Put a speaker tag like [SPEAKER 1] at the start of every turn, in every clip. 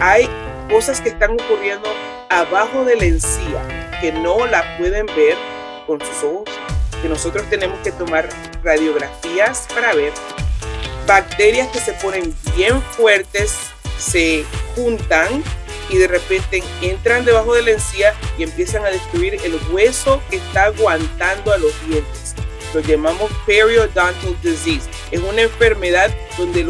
[SPEAKER 1] hay cosas que están ocurriendo abajo de la encía que no la pueden ver con sus ojos, que nosotros tenemos que tomar radiografías para ver. Bacterias que se ponen bien fuertes, se juntan y de repente entran debajo de la encía y empiezan a destruir el hueso que está aguantando a los dientes. Lo llamamos periodontal disease. Es una enfermedad donde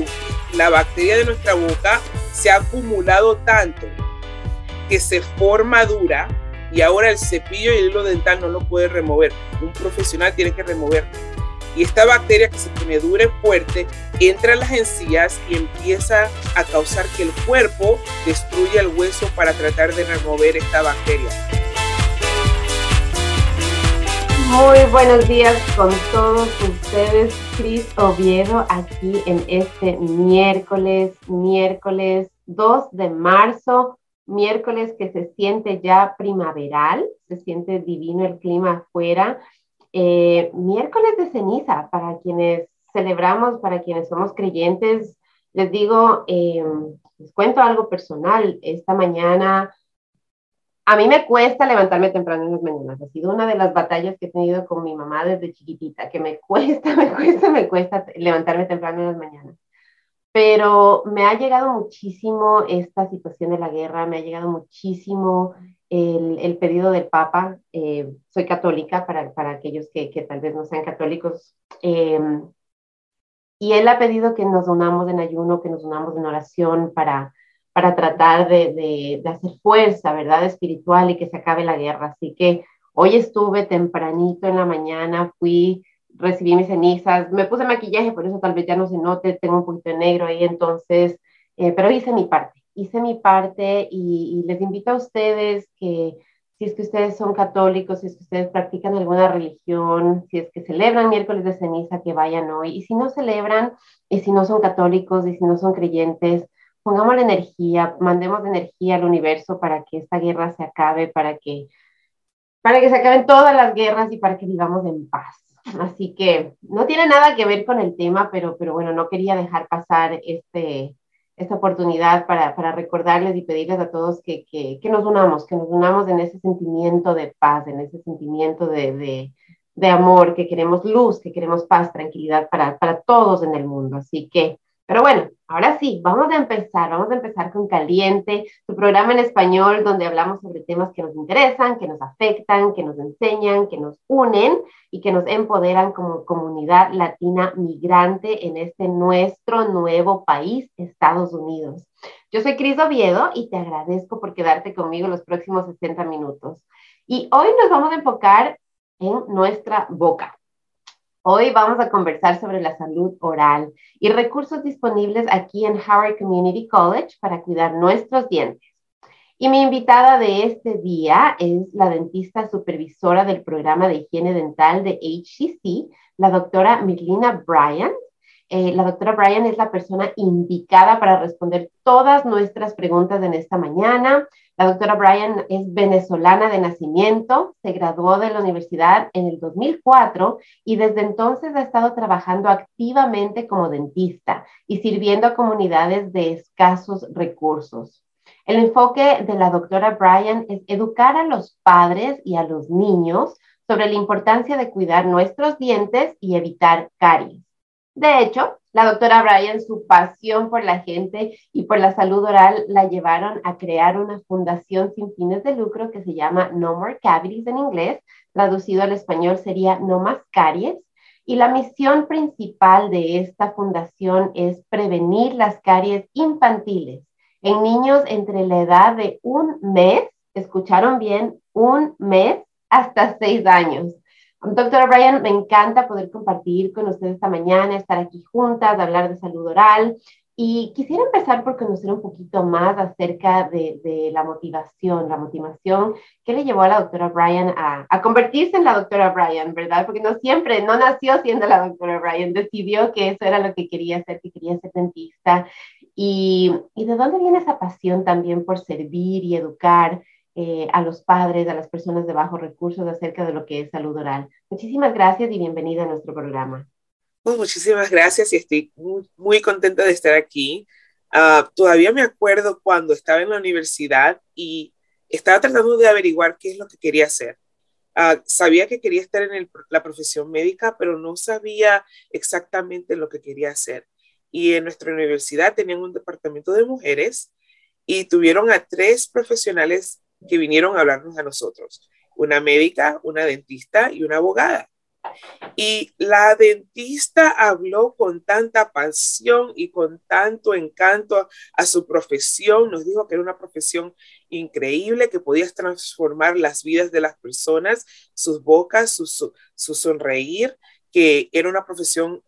[SPEAKER 1] la bacteria de nuestra boca se ha acumulado tanto que se forma dura y ahora el cepillo y el hilo dental no lo puede remover. Un profesional tiene que removerlo. Y esta bacteria que se pone dura y fuerte entra en las encías y empieza a causar que el cuerpo destruya el hueso para tratar de remover esta bacteria.
[SPEAKER 2] Muy buenos días con todos ustedes, Cris Oviedo, aquí en este miércoles, miércoles 2 de marzo miércoles que se siente ya primaveral, se siente divino el clima afuera. Eh, miércoles de ceniza, para quienes celebramos, para quienes somos creyentes, les digo, eh, les cuento algo personal. Esta mañana, a mí me cuesta levantarme temprano en las mañanas. Ha sido una de las batallas que he tenido con mi mamá desde chiquitita, que me cuesta, me cuesta, me cuesta levantarme temprano en las mañanas pero me ha llegado muchísimo esta situación de la guerra, me ha llegado muchísimo el, pedido del Papa. Eh, soy católica para, para aquellos que, que, tal vez no sean católicos. Em, y él ha pedido que nos unamos en ayuno, que nos unamos en oración para, para tratar de, de, de hacer fuerza, ¿verdad? Espiritual y que se acabe la guerra. Así que hoy estuve tempranito en la mañana, fui recibí mis cenizas, me puse maquillaje, por eso tal vez ya no se note, tengo un poquito de negro ahí, entonces, eh, pero hice mi parte, hice mi parte y, les invito a ustedes que si es que ustedes son católicos, si es que ustedes practican alguna religión, si es que celebran miércoles de ceniza, que vayan hoy, y si no celebran, y si no son católicos, y si no son creyentes, pongamos la energía, mandemos energía al universo para que esta guerra se acabe, para que, para que se acaben todas las guerras y para que vivamos en paz. Así que no tiene nada que ver con el tema, pero, pero bueno, no quería dejar pasar este, esta oportunidad para, para recordarles y pedirles a todos que, que, que, nos unamos, que nos unamos en ese sentimiento de paz, en ese sentimiento de, de, de amor, que queremos luz, que queremos paz, tranquilidad para, para todos en el mundo. Así que pero bueno, ahora sí, vamos a empezar, vamos a empezar con Caliente, tu programa en español donde hablamos sobre temas que nos interesan, que nos afectan, que nos enseñan, que nos unen y que nos empoderan como comunidad latina migrante en este nuestro nuevo país, Estados Unidos. Yo soy Cris Oviedo y te agradezco por quedarte conmigo los próximos 60 minutos. Y hoy nos vamos a enfocar en nuestra boca. Hoy vamos a conversar sobre la salud oral y recursos disponibles aquí en Howard Community College para cuidar nuestros dientes. Y mi invitada de este día es la dentista supervisora del programa de higiene dental de HCC, la doctora Mirlina Bryant. Eh, la doctora Bryan es la persona indicada para responder todas nuestras preguntas en esta mañana. La doctora Bryan es venezolana de nacimiento, se graduó de la universidad en el 2004 y desde entonces ha estado trabajando activamente como dentista y sirviendo a comunidades de escasos recursos. El enfoque de la doctora Bryan es educar a los padres y a los niños sobre la importancia de cuidar nuestros dientes y evitar caries. De hecho, la doctora Bryan, su pasión por la gente y por la salud oral la llevaron a crear una fundación sin fines de lucro que se llama No More Cavities en inglés, traducido al español sería No Más Caries. Y la misión principal de esta fundación es prevenir las caries infantiles en niños entre la edad de un mes, escucharon bien, un mes hasta seis años. Doctora Brian, me encanta poder compartir con ustedes esta mañana, estar aquí juntas, hablar de salud oral. Y quisiera empezar por conocer un poquito más acerca de, la motivación, la motivación que le llevó a la doctora Brian a, convertirse en la doctora Brian, ¿verdad? Porque no siempre, no nació siendo la doctora Brian, decidió que eso era lo que quería hacer, que quería ser dentista. Y de dónde viene esa pasión también por servir y educar eh, a los padres, a las personas de bajos recursos acerca de lo que es salud oral. Muchísimas gracias y bienvenida a nuestro programa.
[SPEAKER 1] Pues muchísimas gracias y estoy muy, muy, contenta de estar aquí. Ah, todavía me acuerdo cuando estaba en la universidad y estaba tratando de averiguar qué es lo que quería hacer. Ah, sabía que quería estar en la profesión médica, pero no sabía exactamente lo que quería hacer. Y en nuestra universidad tenían un departamento de mujeres y tuvieron a tres profesionales que vinieron a hablarnos a nosotros, una médica, una dentista y una abogada. Y la dentista habló con tanta pasión y con tanto encanto a su profesión, nos dijo que era una profesión increíble, que podías transformar las vidas de las personas, sus bocas, su, sonreír, que era una profesión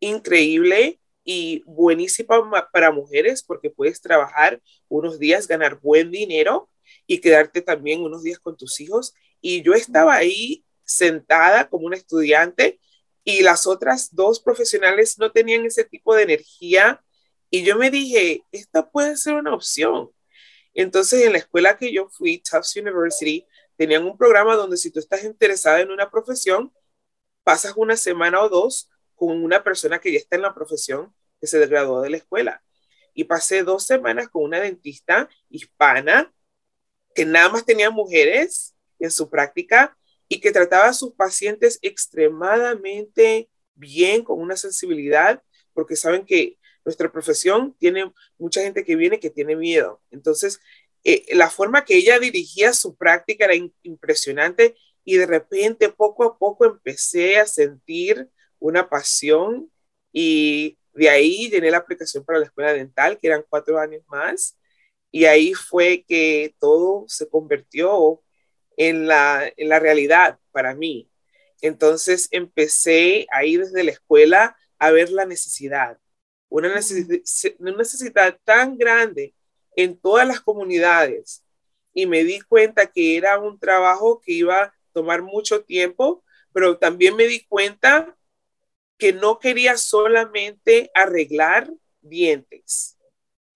[SPEAKER 1] increíble y buenísima para mujeres porque puedes trabajar unos días, ganar buen dinero y quedarte también unos días con tus hijos. Y yo estaba ahí sentada como una estudiante y las otras dos profesionales no tenían ese tipo de energía y yo me dije, esta puede ser una opción. Entonces en la escuela que yo fui, Tufts University, tenían un programa donde si tú estás interesada en una profesión, pasas una semana o dos con una persona que ya está en la profesión, que se graduó de la escuela. Y pasé dos semanas con una dentista hispana que nada más tenía mujeres en su práctica y que trataba a sus pacientes extremadamente bien, con una sensibilidad, porque saben que nuestra profesión tiene mucha gente que viene que tiene miedo. Entonces, eh, la forma que ella dirigía su práctica era impresionante y de repente poco a poco empecé a sentir una pasión y de ahí llené la aplicación para la escuela dental, que eran cuatro años más, y ahí fue que todo se convirtió en la, en la realidad para mí. Entonces empecé ahí desde la escuela a ver la necesidad, una, una necesidad tan grande en todas las comunidades y me di cuenta que era un trabajo que iba a tomar mucho tiempo, pero también me di cuenta que no quería solamente arreglar dientes,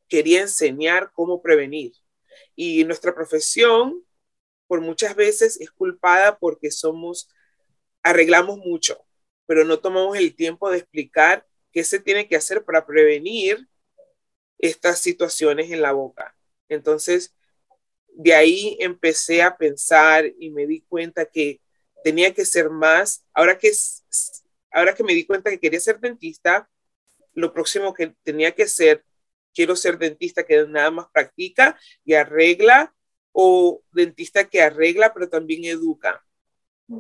[SPEAKER 1] quería enseñar cómo prevenir. Y nuestra profesión por muchas veces es culpada porque somos, arreglamos mucho, pero no tomamos el tiempo de explicar qué se tiene que hacer para prevenir estas situaciones en la boca. Entonces, de ahí empecé a pensar y me di cuenta que tenía que ser más. Ahora que, ahora que me di cuenta que quería ser dentista, lo próximo que tenía que ser, quiero ser dentista que nada más practica y arregla o dentista que arregla, pero también educa.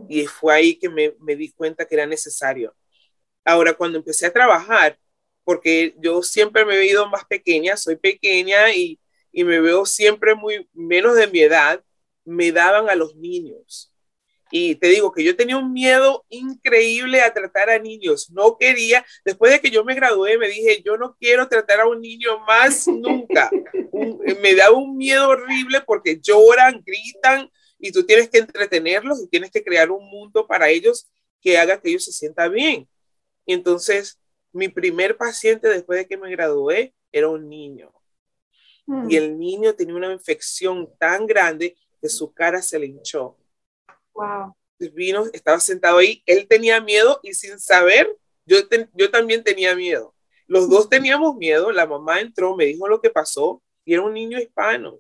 [SPEAKER 1] Y fue ahí que me, me di cuenta que era necesario. Ahora, cuando empecé a trabajar, porque yo siempre me he ido más pequeña, soy pequeña y, y me veo siempre muy menos de mi edad, me daban a los niños. Y te digo que yo tenía un miedo increíble a tratar a niños. No quería, después de que yo me gradué, me dije, yo no quiero tratar a un niño más nunca. me da un miedo horrible porque lloran, gritan y tú tienes que entretenerlos y tienes que crear un mundo para ellos que haga que ellos se sientan bien. Y entonces, mi primer paciente después de que me gradué era un niño. Y mm. el niño tenía una infección tan grande que su cara se le hinchó
[SPEAKER 2] Wow.
[SPEAKER 1] Vino, estaba sentado ahí, él tenía miedo y sin saber, yo, yo también tenía miedo. Los dos teníamos miedo, la mamá entró, me dijo lo que pasó y era un niño hispano.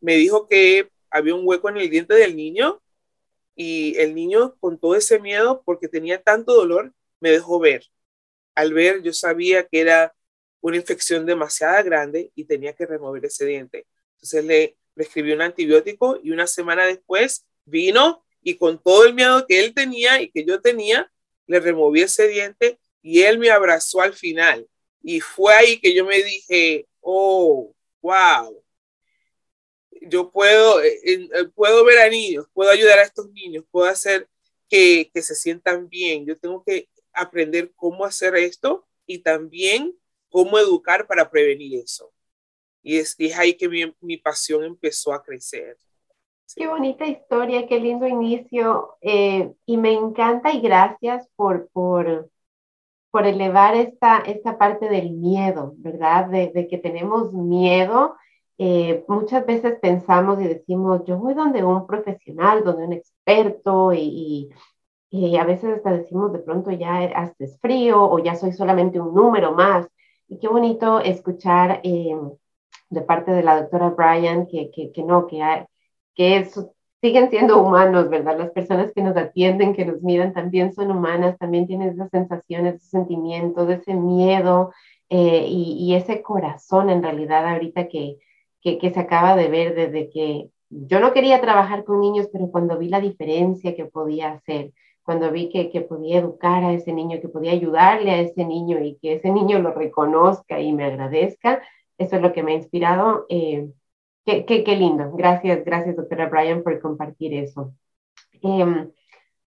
[SPEAKER 1] Me dijo que había un hueco en el diente del niño y el niño con todo ese miedo, porque tenía tanto dolor, me dejó ver. Al ver, yo sabía que era una infección demasiado grande y tenía que remover ese diente. Entonces le prescribí un antibiótico y una semana después vino y con todo el miedo que él tenía y que yo tenía, le removí ese diente y él me abrazó al final. Y fue ahí que yo me dije, oh, wow, yo puedo, eh, eh, puedo ver a niños, puedo ayudar a estos niños, puedo hacer que, que se sientan bien. Yo tengo que aprender cómo hacer esto y también cómo educar para prevenir eso. Y es, es ahí que mi, mi pasión empezó a crecer.
[SPEAKER 2] Qué bonita historia, qué lindo inicio. Eh, y me encanta y gracias por, por, por elevar esta, esta parte del miedo, ¿verdad? De, que tenemos miedo. Eh, muchas veces pensamos y decimos, yo voy donde un profesional, donde un experto y, a veces hasta decimos de pronto ya haces frío o ya soy solamente un número más. Y qué bonito escuchar eh, de parte de la doctora Bryan que, que, que no, que, que siguen siendo humanos, ¿verdad? Las personas que nos atienden, que nos miran, también son humanas, también tienen esas sensaciones, esos sentimientos, ese miedo eh, y, ese corazón en realidad ahorita que, que, que se acaba de ver desde que yo no quería trabajar con niños, pero cuando vi la diferencia que podía hacer, cuando vi que, que, podía educar a ese niño, que podía ayudarle a ese niño y que ese niño lo reconozca y me agradezca, eso es lo que me ha inspirado. Eh, qué, lindo. Gracias, gracias, doctora Brian, por compartir eso. Eh,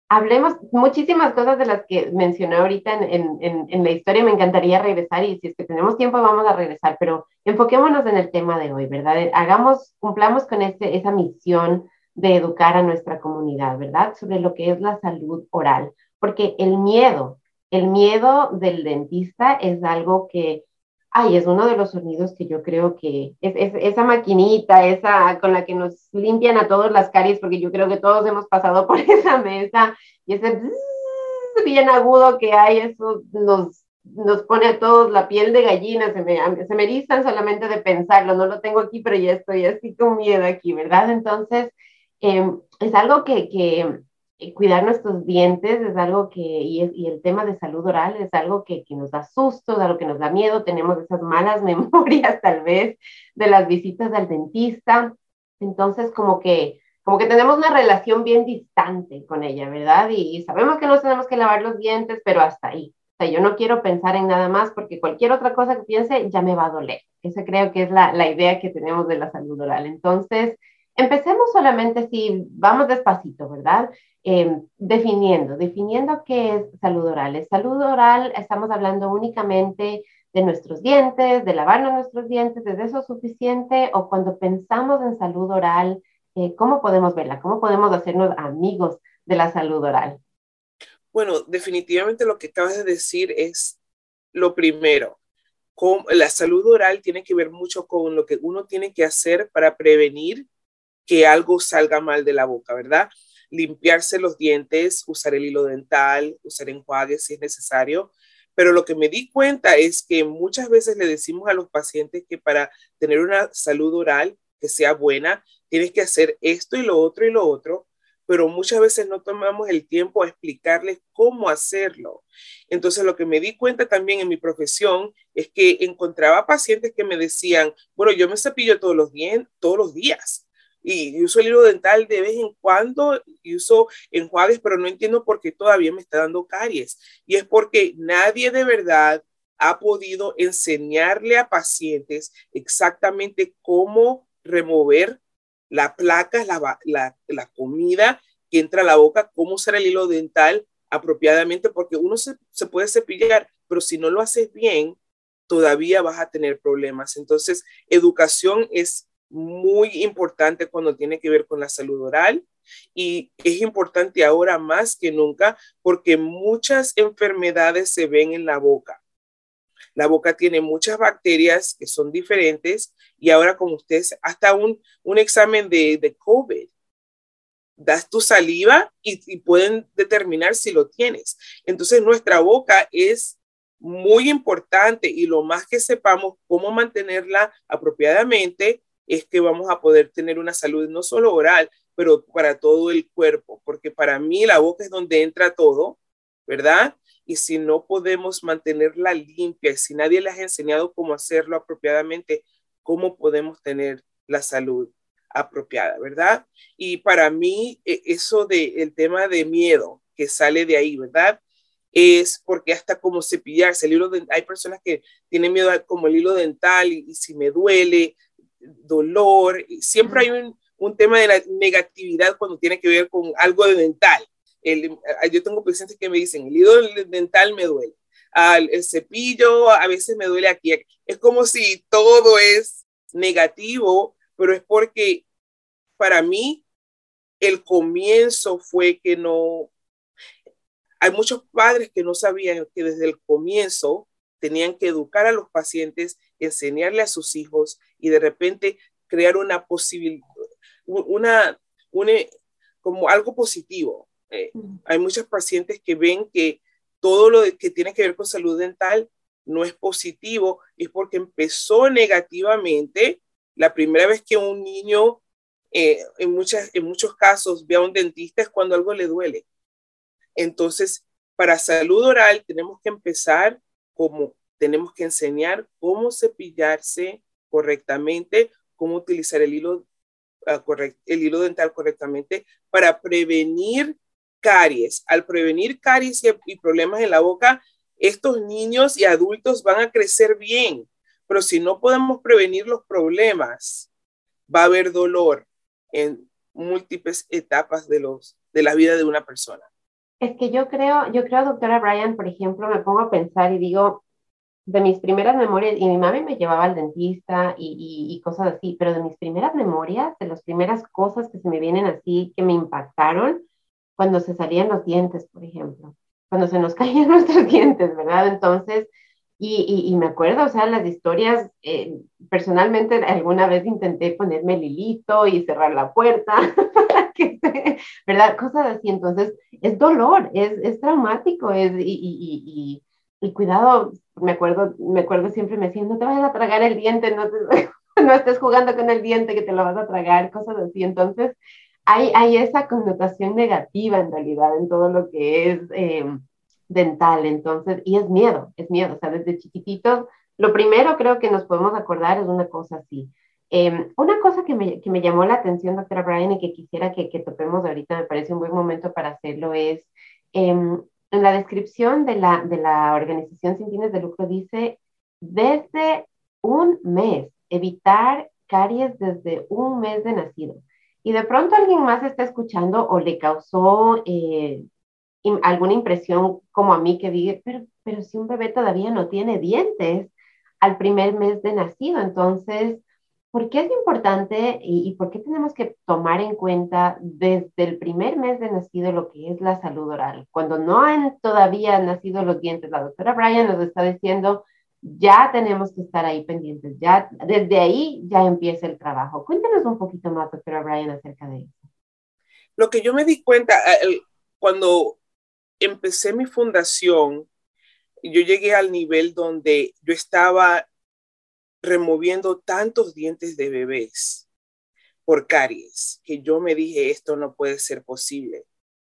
[SPEAKER 2] hablemos muchísimas cosas de las que mencioné ahorita en, la historia. Me encantaría regresar y si es que tenemos tiempo vamos a regresar, pero enfoquémonos en el tema de hoy, ¿verdad? Hagamos, cumplamos con esa misión de educar a nuestra comunidad, ¿verdad? Sobre lo que es la salud oral, porque el miedo, el miedo del dentista es algo que Ay, es uno de los sonidos que yo creo que es, es, esa maquinita, esa con la que nos limpian a todos las caries, porque yo creo que todos hemos pasado por esa mesa y ese bien agudo que hay, eso nos, nos pone a todos la piel de gallina, se me, se me erizan solamente de pensarlo, no lo tengo aquí, pero ya estoy así con miedo aquí, ¿verdad? Entonces, eh, es algo que, que cuidar nuestros dientes es algo que, y, el tema de salud oral es algo que, nos da susto, es algo que nos da miedo, tenemos esas malas memorias tal vez de las visitas al dentista, entonces como que, como que tenemos una relación bien distante con ella, ¿verdad? Y, sabemos que no tenemos que lavar los dientes, pero hasta ahí. O sea, yo no quiero pensar en nada más porque cualquier otra cosa que piense ya me va a doler. Esa creo que es la idea que tenemos de la salud oral. Entonces, empecemos solamente si vamos despacito, ¿verdad? Eh, definiendo, definiendo qué es salud oral. Es salud oral, estamos hablando únicamente de nuestros dientes, de lavarnos nuestros dientes, ¿es eso suficiente? O cuando pensamos en salud oral, eh, ¿cómo podemos verla? ¿Cómo podemos hacernos amigos de la salud oral?
[SPEAKER 1] Bueno, definitivamente lo que acabas de decir es lo primero. Con, la salud oral tiene que ver mucho con lo que uno tiene que hacer para prevenir que algo salga mal de la boca, ¿verdad? Limpiarse los dientes, usar el hilo dental, usar enjuagues si es necesario. Pero lo que me di cuenta es que muchas veces le decimos a los pacientes que para tener una salud oral que sea buena, tienes que hacer esto y lo otro y lo otro, pero muchas veces no tomamos el tiempo a explicarles cómo hacerlo. Entonces, lo que me di cuenta también en mi profesión es que encontraba pacientes que me decían, bueno, yo me cepillo todos los, días, y uso el hilo dental de vez en cuando y uso enjuagues, pero no entiendo por qué todavía me está dando caries. Y es porque nadie de verdad ha podido enseñarle a pacientes exactamente cómo remover la placa, la, la, la comida que entra a la boca, cómo usar el hilo dental apropiadamente, porque uno se, se puede cepillar, pero si no lo haces bien, todavía vas a tener problemas. Entonces, educación es muy importante cuando tiene que ver con la salud oral y es importante ahora más que nunca porque muchas enfermedades se ven en la boca. La boca tiene muchas bacterias que son diferentes y ahora como ustedes, hasta un, un examen de, de COVID, das tu saliva y, y pueden determinar si lo tienes. Entonces nuestra boca es muy importante y lo más que sepamos cómo mantenerla apropiadamente, es que vamos a poder tener una salud no solo oral, pero para todo el cuerpo, porque para mí la boca es donde entra todo, ¿verdad? Y si no podemos mantenerla limpia, si nadie les ha enseñado cómo hacerlo apropiadamente, ¿cómo podemos tener la salud apropiada, verdad? Y para mí, e, eso de el tema de miedo que sale de ahí, ¿verdad? Es porque hasta como cepillarse, el hilo de, hay personas que tienen miedo como el hilo dental y, y si me duele, dolor, siempre hay un, un, tema de la negatividad cuando tiene que ver con algo de dental. El, yo tengo pacientes que me dicen, el hilo dental me duele, al el cepillo a veces me duele aquí. Es como si todo es negativo, pero es porque para mí el comienzo fue que no, hay muchos padres que no sabían que desde el comienzo tenían que educar a los pacientes, enseñarle a sus hijos y de repente crear una posibilidad, una, una, como algo positivo. Eh, hay muchos pacientes que ven que todo lo que tiene que ver con salud dental no es positivo, es porque empezó negativamente. La primera vez que un niño, eh, en, muchas, en muchos casos, ve a un dentista es cuando algo le duele. Entonces, para salud oral tenemos que empezar como tenemos que enseñar cómo cepillarse correctamente, cómo utilizar el hilo, ah, el hilo dental correctamente para prevenir caries. Al prevenir caries y, problemas en la boca, estos niños y adultos van a crecer bien, pero si no podemos prevenir los problemas, va a haber dolor en múltiples etapas de, los, de la vida de una persona.
[SPEAKER 2] Es que yo creo, yo creo, doctora Brian, por ejemplo, me pongo a pensar y digo, de mis primeras memorias, y mi mami me llevaba al dentista y, y, cosas así, pero de mis primeras memorias, de las primeras cosas que se me vienen así, que me impactaron, cuando se salían los dientes, por ejemplo, cuando se nos caían nuestros dientes, ¿verdad? Entonces, y, y, me acuerdo, o sea, las historias, eh, personalmente alguna vez intenté ponerme el hilito y cerrar la puerta, ¿verdad? Cosas así, entonces, es dolor, es, es traumático, es, y, y cuidado, me acuerdo, me acuerdo siempre me decían, no te vayas a tragar el diente, no, no estés jugando con el diente que te lo vas a tragar, cosas así. Entonces, hay, hay esa connotación negativa en realidad en todo lo que es eh, dental. Entonces, y es miedo, es miedo. O sea, desde chiquititos, lo primero creo que nos podemos acordar es una cosa así. Em, una cosa que me, que me, llamó la atención, doctora Brian, y que quisiera que, que topemos ahorita, me parece un buen momento para hacerlo, es em, en la descripción de la, de la organización sin fines de lucro dice, desde un mes, evitar caries desde un mes de nacido. Y de pronto alguien más está escuchando o le causó eh, alguna impresión como a mí que diga, pero, pero si un bebé todavía no tiene dientes al primer mes de nacido, entonces ¿Por qué es importante y, por qué tenemos que tomar en cuenta desde el primer mes de nacido lo que es la salud oral? Cuando no han todavía nacido los dientes, la doctora Brian nos está diciendo, ya tenemos que estar ahí pendientes, ya desde ahí ya empieza el trabajo. Cuéntanos un poquito más, doctora Brian, acerca de eso.
[SPEAKER 1] Lo que yo me di cuenta cuando empecé mi fundación, yo llegué al nivel donde yo estaba removiendo tantos dientes de bebés por caries, que yo me dije, esto no puede ser posible.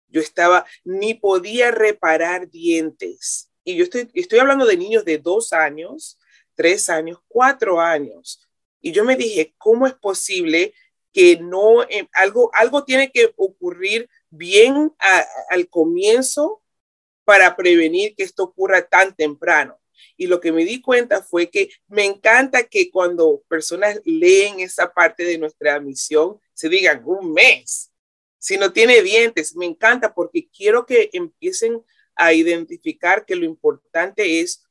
[SPEAKER 1] Yo estaba, ni podía reparar dientes. Y yo estoy, estoy hablando de niños de dos años, tres años, cuatro años. Y yo me dije, ¿cómo es posible que no, eh, algo, algo tiene que ocurrir bien al comienzo para prevenir que esto ocurra tan temprano? Y lo que me di cuenta fue que me encanta que cuando personas leen esa parte de nuestra misión, se digan un mes. Si no tiene dientes, me encanta porque quiero que empiecen a identificar que lo importante es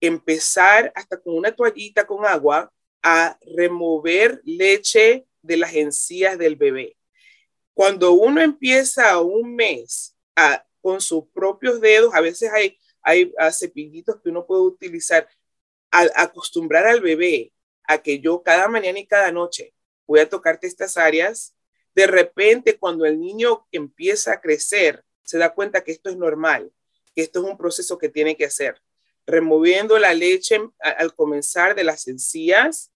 [SPEAKER 1] empezar hasta con una toallita con agua a remover leche de las encías del bebé. Cuando uno empieza un mes a, con sus propios dedos, a veces hay hay ah, cepillitos que uno puede utilizar al acostumbrar al bebé a que yo cada mañana y cada noche voy a tocarte estas áreas, de repente cuando el niño empieza a crecer, se da cuenta que esto es normal, que esto es un proceso que tiene que hacer. Removiendo la leche al comenzar de las encías,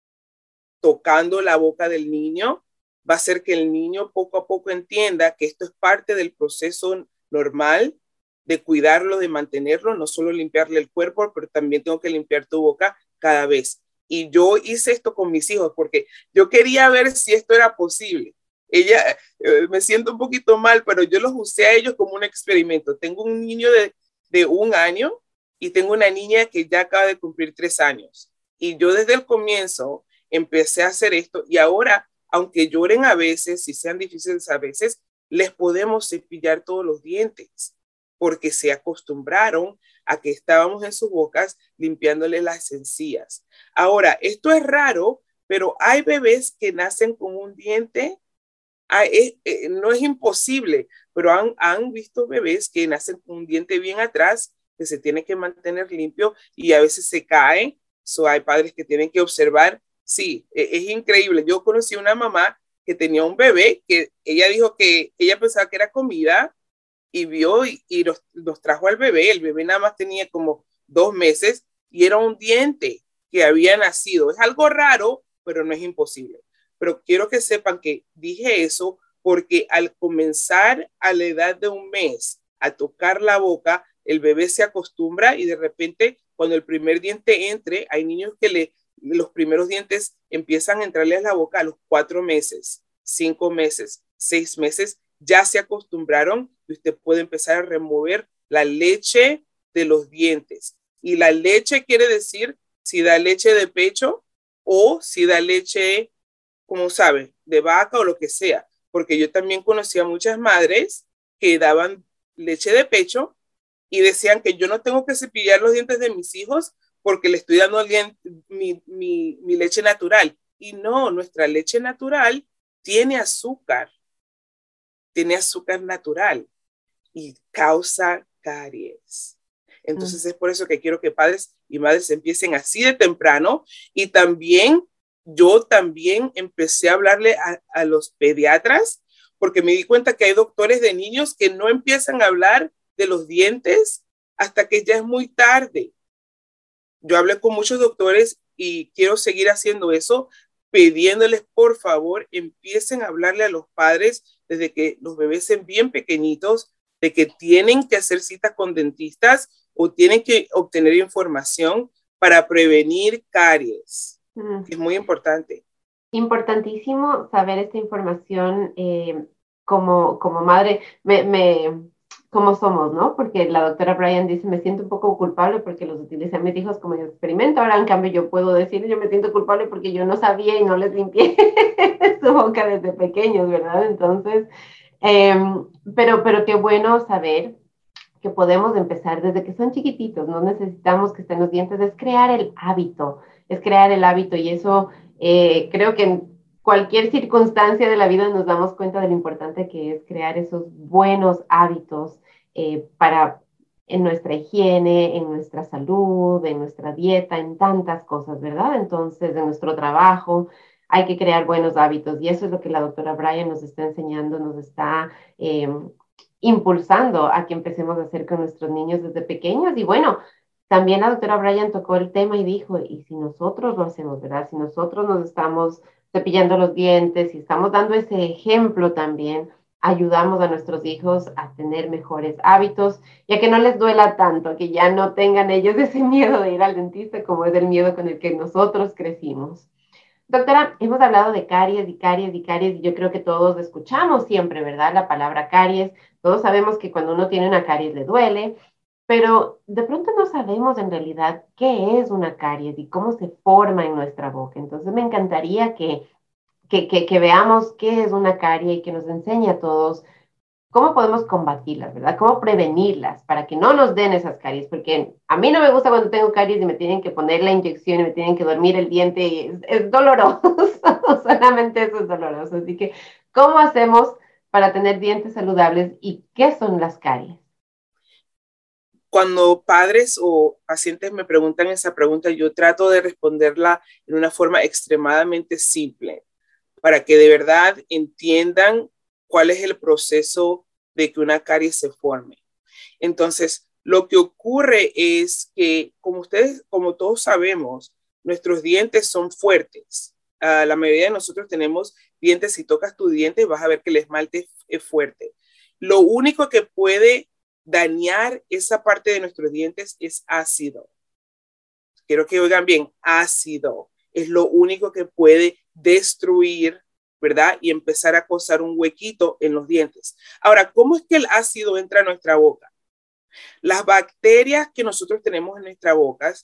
[SPEAKER 1] tocando la boca del niño, va a hacer que el niño poco a poco entienda que esto es parte del proceso normal de cuidarlo, de mantenerlo, no solo limpiarle el cuerpo, pero también tengo que limpiar tu boca cada vez. Y yo hice esto con mis hijos porque yo quería ver si esto era posible. Ella, eh, me siento un poquito mal, pero yo los usé a ellos como un experimento. Tengo un niño de, de un año y tengo una niña que ya acaba de cumplir tres años. Y yo desde el comienzo empecé a hacer esto y ahora, aunque lloren a veces y sean difíciles a veces, les podemos cepillar todos los dientes porque se acostumbraron a que estábamos en sus bocas limpiándole las encías. Ahora, esto es raro, pero hay bebés que nacen con un diente, eh, eh, no es imposible, pero han, han visto bebés que nacen con un diente bien atrás, que se tiene que mantener limpio y a veces se caen. So, hay padres que tienen que observar. Sí, e, es increíble. Yo conocí una mamá que tenía un bebé que ella dijo que ella pensaba que era comida y vio y, y los, trajo al bebé. El bebé nada más tenía como dos meses y era un diente que había nacido. Es algo raro, pero no es imposible. Pero quiero que sepan que dije eso porque al comenzar a la edad de un mes a tocar la boca, el bebé se acostumbra y de repente cuando el primer diente entre, hay niños que le, los primeros dientes empiezan a entrarle a la boca a los cuatro meses, cinco meses, seis meses, ya se acostumbraron y usted puede empezar a remover la leche de los dientes. Y la leche quiere decir si da leche de pecho o si da leche, como sabe, de vaca o lo que sea. Porque yo también conocía muchas madres que daban leche de pecho y decían que yo no tengo que cepillar los dientes de mis hijos porque le estoy dando mi, mi, mi leche natural. Y no, nuestra leche natural tiene azúcar, tiene azúcar natural y causa caries. Entonces mm. es por eso que quiero que padres y madres empiecen así de temprano y también yo también empecé a hablarle a, a, los pediatras porque me di cuenta que hay doctores de niños que no empiezan a hablar de los dientes hasta que ya es muy tarde. Yo hablé con muchos doctores y quiero seguir haciendo eso, pidiéndoles por favor empiecen a hablarle a los padres desde que los bebés sean bien pequeñitos, de que tienen que hacer citas con dentistas o tienen que obtener información para prevenir caries. Es muy importante.
[SPEAKER 2] Importantísimo saber esta información eh, como, como madre. Me, me, como somos, ¿no? Porque la doctora Brian dice, me siento un poco culpable porque los utilicé a mis hijos como experimento. Ahora, en cambio, yo puedo decir, yo me siento culpable porque yo no sabía y no les limpié su boca desde pequeños, ¿verdad? Entonces, em, pero, pero qué bueno saber que podemos empezar desde que son chiquititos, no necesitamos que estén los dientes, es crear el hábito, es crear el hábito y eso eh, creo que en cualquier circunstancia de la vida nos damos cuenta de lo importante que es crear esos buenos hábitos eh, para en nuestra higiene, en nuestra salud, en nuestra dieta, en tantas cosas, ¿verdad? Entonces, en nuestro trabajo, hay que crear buenos hábitos y eso es lo que la doctora Brian nos está enseñando, nos está em, impulsando a que empecemos a hacer con nuestros niños desde pequeños. Y bueno, también la doctora Brian tocó el tema y dijo, ¿y si nosotros lo hacemos, verdad? Si nosotros nos estamos cepillando los dientes y estamos dando ese ejemplo también, ayudamos a nuestros hijos a tener mejores hábitos y a que no les duela tanto, que ya no tengan ellos ese miedo de ir al dentista como es el miedo con el que nosotros crecimos. Doctora, hemos hablado de caries y caries y caries y yo creo que todos escuchamos siempre, ¿verdad? La palabra caries. Todos sabemos que cuando uno tiene una caries le duele, pero de pronto no sabemos en realidad qué es una caries y cómo se forma en nuestra boca. Entonces me encantaría que que, veamos qué es una carie y que nos enseñe a todos cómo podemos combatirlas, ¿verdad? Cómo prevenirlas para que no nos den esas caries, porque a mí no me gusta cuando tengo caries y me tienen que poner la inyección y me tienen que dormir el diente, y es, doloroso, solamente eso es doloroso. Así que, ¿cómo hacemos para tener dientes saludables y qué son las caries?
[SPEAKER 1] Cuando padres o pacientes me preguntan esa pregunta, yo trato de responderla en una forma extremadamente simple para que de verdad entiendan cuál es el proceso de que una caries se forme. Entonces, lo que ocurre es que, como ustedes, como todos sabemos, nuestros dientes son fuertes. La mayoría de nosotros tenemos dientes. Si tocas tu diente, vas a ver que el esmalte es fuerte. Lo único que puede dañar esa parte de nuestros dientes es ácido. Quiero que oigan bien, ácido es lo único que puede destruir, ¿verdad? Y empezar a causar un huequito en los dientes. Ahora, ¿cómo es que el ácido entra a nuestra boca? Las bacterias que nosotros tenemos en nuestra boca,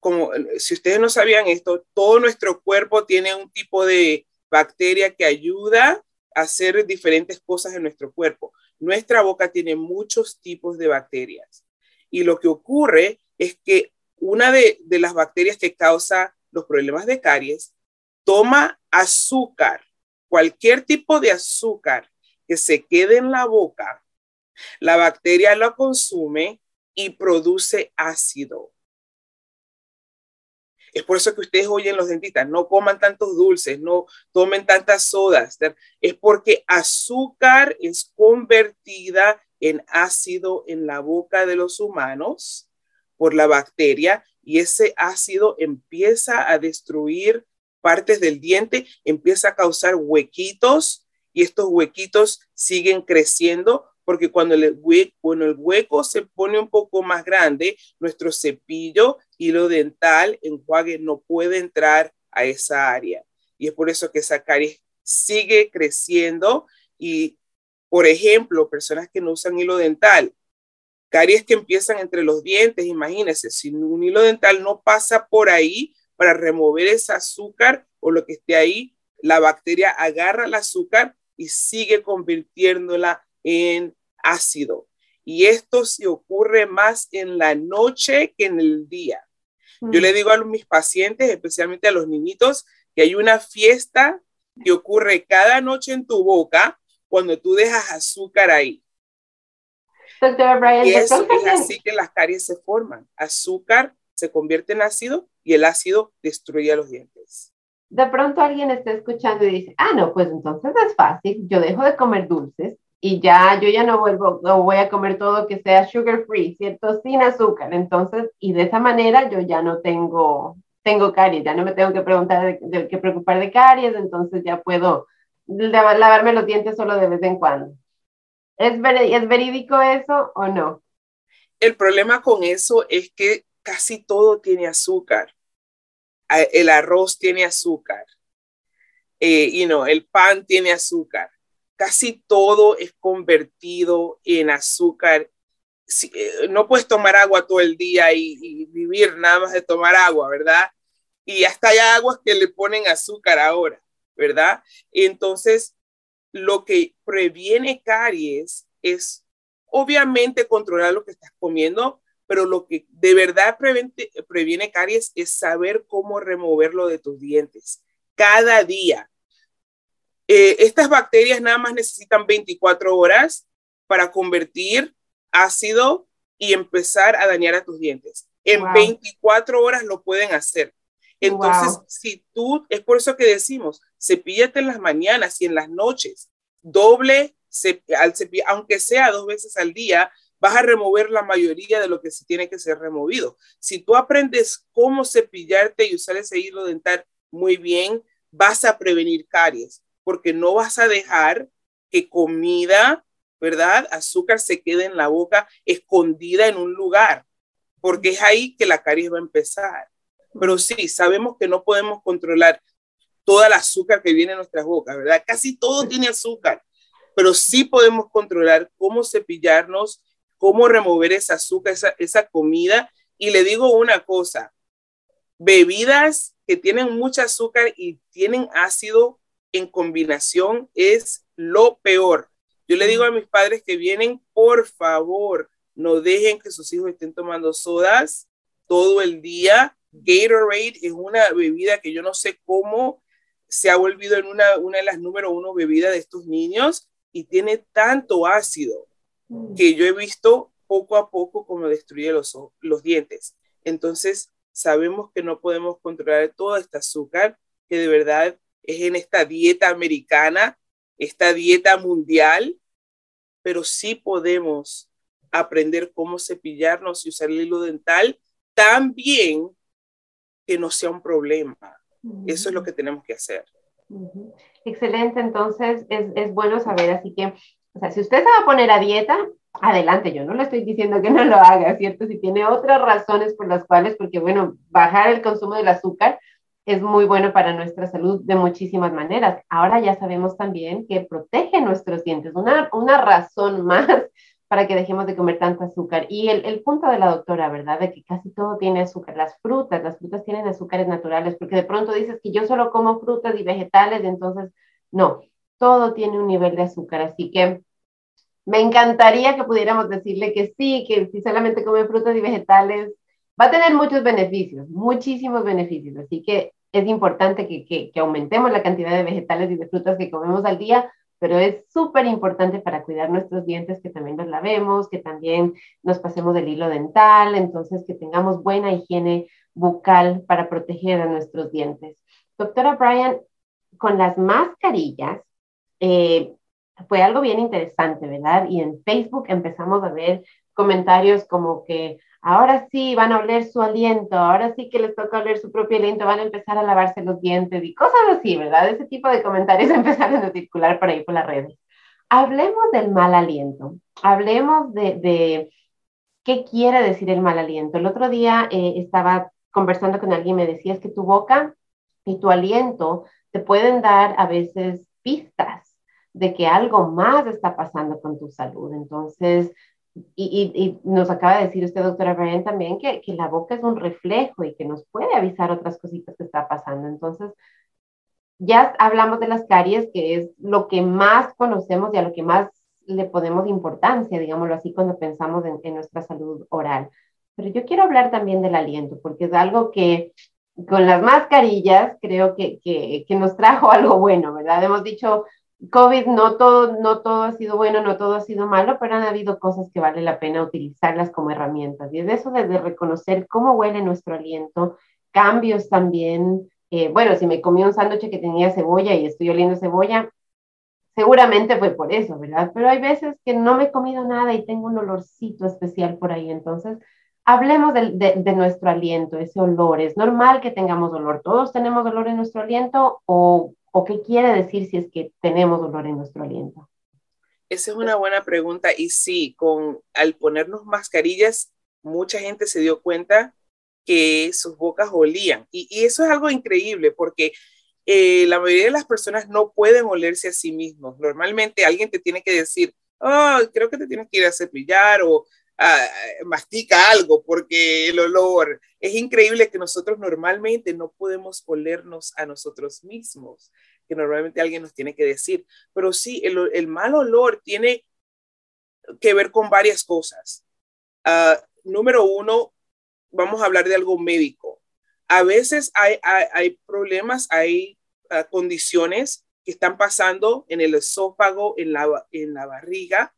[SPEAKER 1] como si ustedes no sabían esto, todo nuestro cuerpo tiene un tipo de bacteria que ayuda a hacer diferentes cosas en nuestro cuerpo. Nuestra boca tiene muchos tipos de bacterias. Y lo que ocurre es que una de, de las bacterias que causa los problemas de caries, toma azúcar, cualquier tipo de azúcar que se quede en la boca, la bacteria lo consume y produce ácido. Es por eso que ustedes oyen los dentistas, no coman tantos dulces, no tomen tantas sodas. Es porque azúcar es convertida en ácido en la boca de los humanos por la bacteria y ese ácido empieza a destruir partes del diente, empieza a causar huequitos y estos huequitos siguen creciendo porque cuando el, hueco, el hueco se pone un poco más grande, nuestro cepillo, hilo dental, enjuague no puede entrar a esa área. Y es por eso que esa caries sigue creciendo y, por ejemplo, personas que no usan hilo dental, caries que empiezan entre los dientes, imagínense, si un hilo dental no pasa por ahí para remover ese azúcar o lo que esté ahí, la bacteria agarra el azúcar y sigue convirtiéndola en ácido. Y esto se ocurre más en la noche que en el día. Yo le mm. digo a mis pacientes, especialmente a los niñitos, que hay una fiesta que ocurre cada noche en tu boca cuando tú dejas azúcar ahí. y eso es así que las caries se forman. Azúcar se convierte en ácido y el ácido destruye los dientes.
[SPEAKER 2] De pronto alguien está escuchando y dice, ah, no, pues entonces es fácil, yo dejo de comer dulces y ya yo ya no vuelvo, no voy a comer todo que sea sugar free, ¿cierto? Sin azúcar. Entonces, y de esa manera yo ya no tengo, tengo caries, ya no me tengo que preguntar, de, que preocupar de caries, entonces ya puedo lavarme los dientes solo de vez en cuando. ¿Es, ¿Es verídico eso o no?
[SPEAKER 1] El problema con eso es que casi todo tiene azúcar. El arroz tiene azúcar. Eh, y no, el pan tiene azúcar. Casi todo es convertido en azúcar. Eh, no puedes tomar agua todo el día y, y, vivir nada más de tomar agua, ¿verdad? Y hasta hay aguas que le ponen azúcar ahora, ¿verdad? Entonces, lo que previene caries es obviamente controlar lo que estás comiendo, pero lo que de verdad previene caries es saber cómo removerlo de tus dientes cada día. Eh, estas bacterias nada más necesitan 24 horas para convertir ácido y empezar a dañar a tus dientes. En 24 horas lo pueden hacer. Entonces, si tú, es por eso que decimos, cepíllate en las mañanas y en las noches, doble, al aunque sea dos veces al día, vas a remover la mayoría de lo que se tiene que ser removido. Si tú aprendes cómo cepillarte y usar ese hilo dental muy bien, vas a prevenir caries, porque no vas a dejar que comida, ¿verdad? Azúcar se quede en la boca escondida en un lugar, porque es ahí que la caries va a empezar. Pero sí, sabemos que no podemos controlar toda el azúcar que viene en nuestras bocas, ¿verdad? Casi todo tiene azúcar, pero sí podemos controlar cómo cepillarnos cómo remover esa azúcar, esa, esa comida. Y le digo una cosa, bebidas que tienen mucha azúcar y tienen ácido en combinación es lo peor. Yo le digo a mis padres que vienen, por favor, no dejen que sus hijos estén tomando sodas todo el día. Gatorade es una bebida que yo no sé cómo se ha volvido en una, una de las número uno bebidas de estos niños y tiene tanto ácido que yo he visto poco a poco cómo destruye los, los dientes. Entonces, sabemos que no podemos controlar todo este azúcar, que de verdad es en esta dieta americana, esta dieta mundial, pero sí podemos aprender cómo cepillarnos y usar el hilo dental también que no sea un problema. Eso es lo que tenemos que hacer.
[SPEAKER 2] Excelente, entonces es, es bueno saber, así que o sea, si usted se va a poner a dieta, adelante, yo no le estoy diciendo que no lo haga, ¿cierto? Si tiene otras razones por las cuales, porque bueno, bajar el consumo del azúcar es muy bueno para nuestra salud de muchísimas maneras. Ahora ya sabemos también que protege nuestros dientes, una, una razón más para que dejemos de comer tanto azúcar. Y el, el, punto de la doctora, ¿verdad? De que casi todo tiene azúcar. Las frutas, las frutas tienen azúcares naturales, porque de pronto dices que yo solo como frutas y vegetales, entonces no, todo tiene un nivel de azúcar, así que me encantaría que pudiéramos decirle que sí, que si solamente come frutas y vegetales, va a tener muchos beneficios, muchísimos beneficios, así que es importante que, que, que aumentemos la cantidad de vegetales y de frutas que comemos al día, pero es súper importante para cuidar nuestros dientes que también los lavemos, que también nos pasemos del hilo dental, entonces que tengamos buena higiene bucal para proteger a nuestros dientes. Doctora Brian, con las mascarillas, eh, fue algo bien interesante, ¿verdad? Y en Facebook empezamos a ver comentarios como que, ahora sí van a oler su aliento, ahora sí que les toca oler su propio aliento, van a empezar a lavarse los dientes y cosas así, ¿verdad? Ese tipo de comentarios empezaron a circular por ahí por las redes. Hablemos del mal aliento, hablemos de, qué quiere decir el mal aliento. El otro día eh, estaba conversando con alguien, me decías que tu boca y tu aliento te pueden dar a veces pistas de que algo más está pasando con tu salud. Entonces, y, nos acaba de decir usted, doctora Brian, también que, que, la boca es un reflejo y que nos puede avisar otras cositas que está pasando. Entonces, ya hablamos de las caries, que es lo que más conocemos y a lo que más le ponemos importancia, digámoslo así, cuando pensamos en, en nuestra salud oral. Pero yo quiero hablar también del aliento, porque es algo que con las mascarillas creo que, que, que nos trajo algo bueno, ¿verdad? Hemos dicho, COVID no todo, no todo ha sido bueno, no todo ha sido malo, pero han habido cosas que vale la pena utilizarlas como herramientas. Y es eso de reconocer cómo huele nuestro aliento, cambios también. Eh, bueno, si me comí un sándwich que tenía cebolla y estoy oliendo cebolla, seguramente fue por eso, ¿verdad? Pero hay veces que no me he comido nada y tengo un olorcito especial por ahí. Entonces, hablemos de, de, de nuestro aliento, ese olor. ¿Es normal que tengamos olor? ¿Todos tenemos olor en nuestro aliento o ¿O qué quiere decir si es que tenemos dolor en nuestro aliento?
[SPEAKER 1] Esa es una buena pregunta y sí, con al ponernos mascarillas, mucha gente se dio cuenta que sus bocas olían. Y, eso es algo increíble porque eh, la mayoría de las personas no pueden olerse a sí mismos. Normalmente alguien te tiene que decir, oh, creo que te tienes que ir a cepillar o ah, mastica algo porque el olor. Es increíble que nosotros normalmente no podemos olernos a nosotros mismos que normalmente alguien nos tiene que decir. Pero sí, el, mal olor tiene que ver con varias cosas. Ah, número uno, vamos a hablar de algo médico. A veces hay, hay, problemas, hay ah, condiciones que están pasando en el esófago, en la, en la barriga,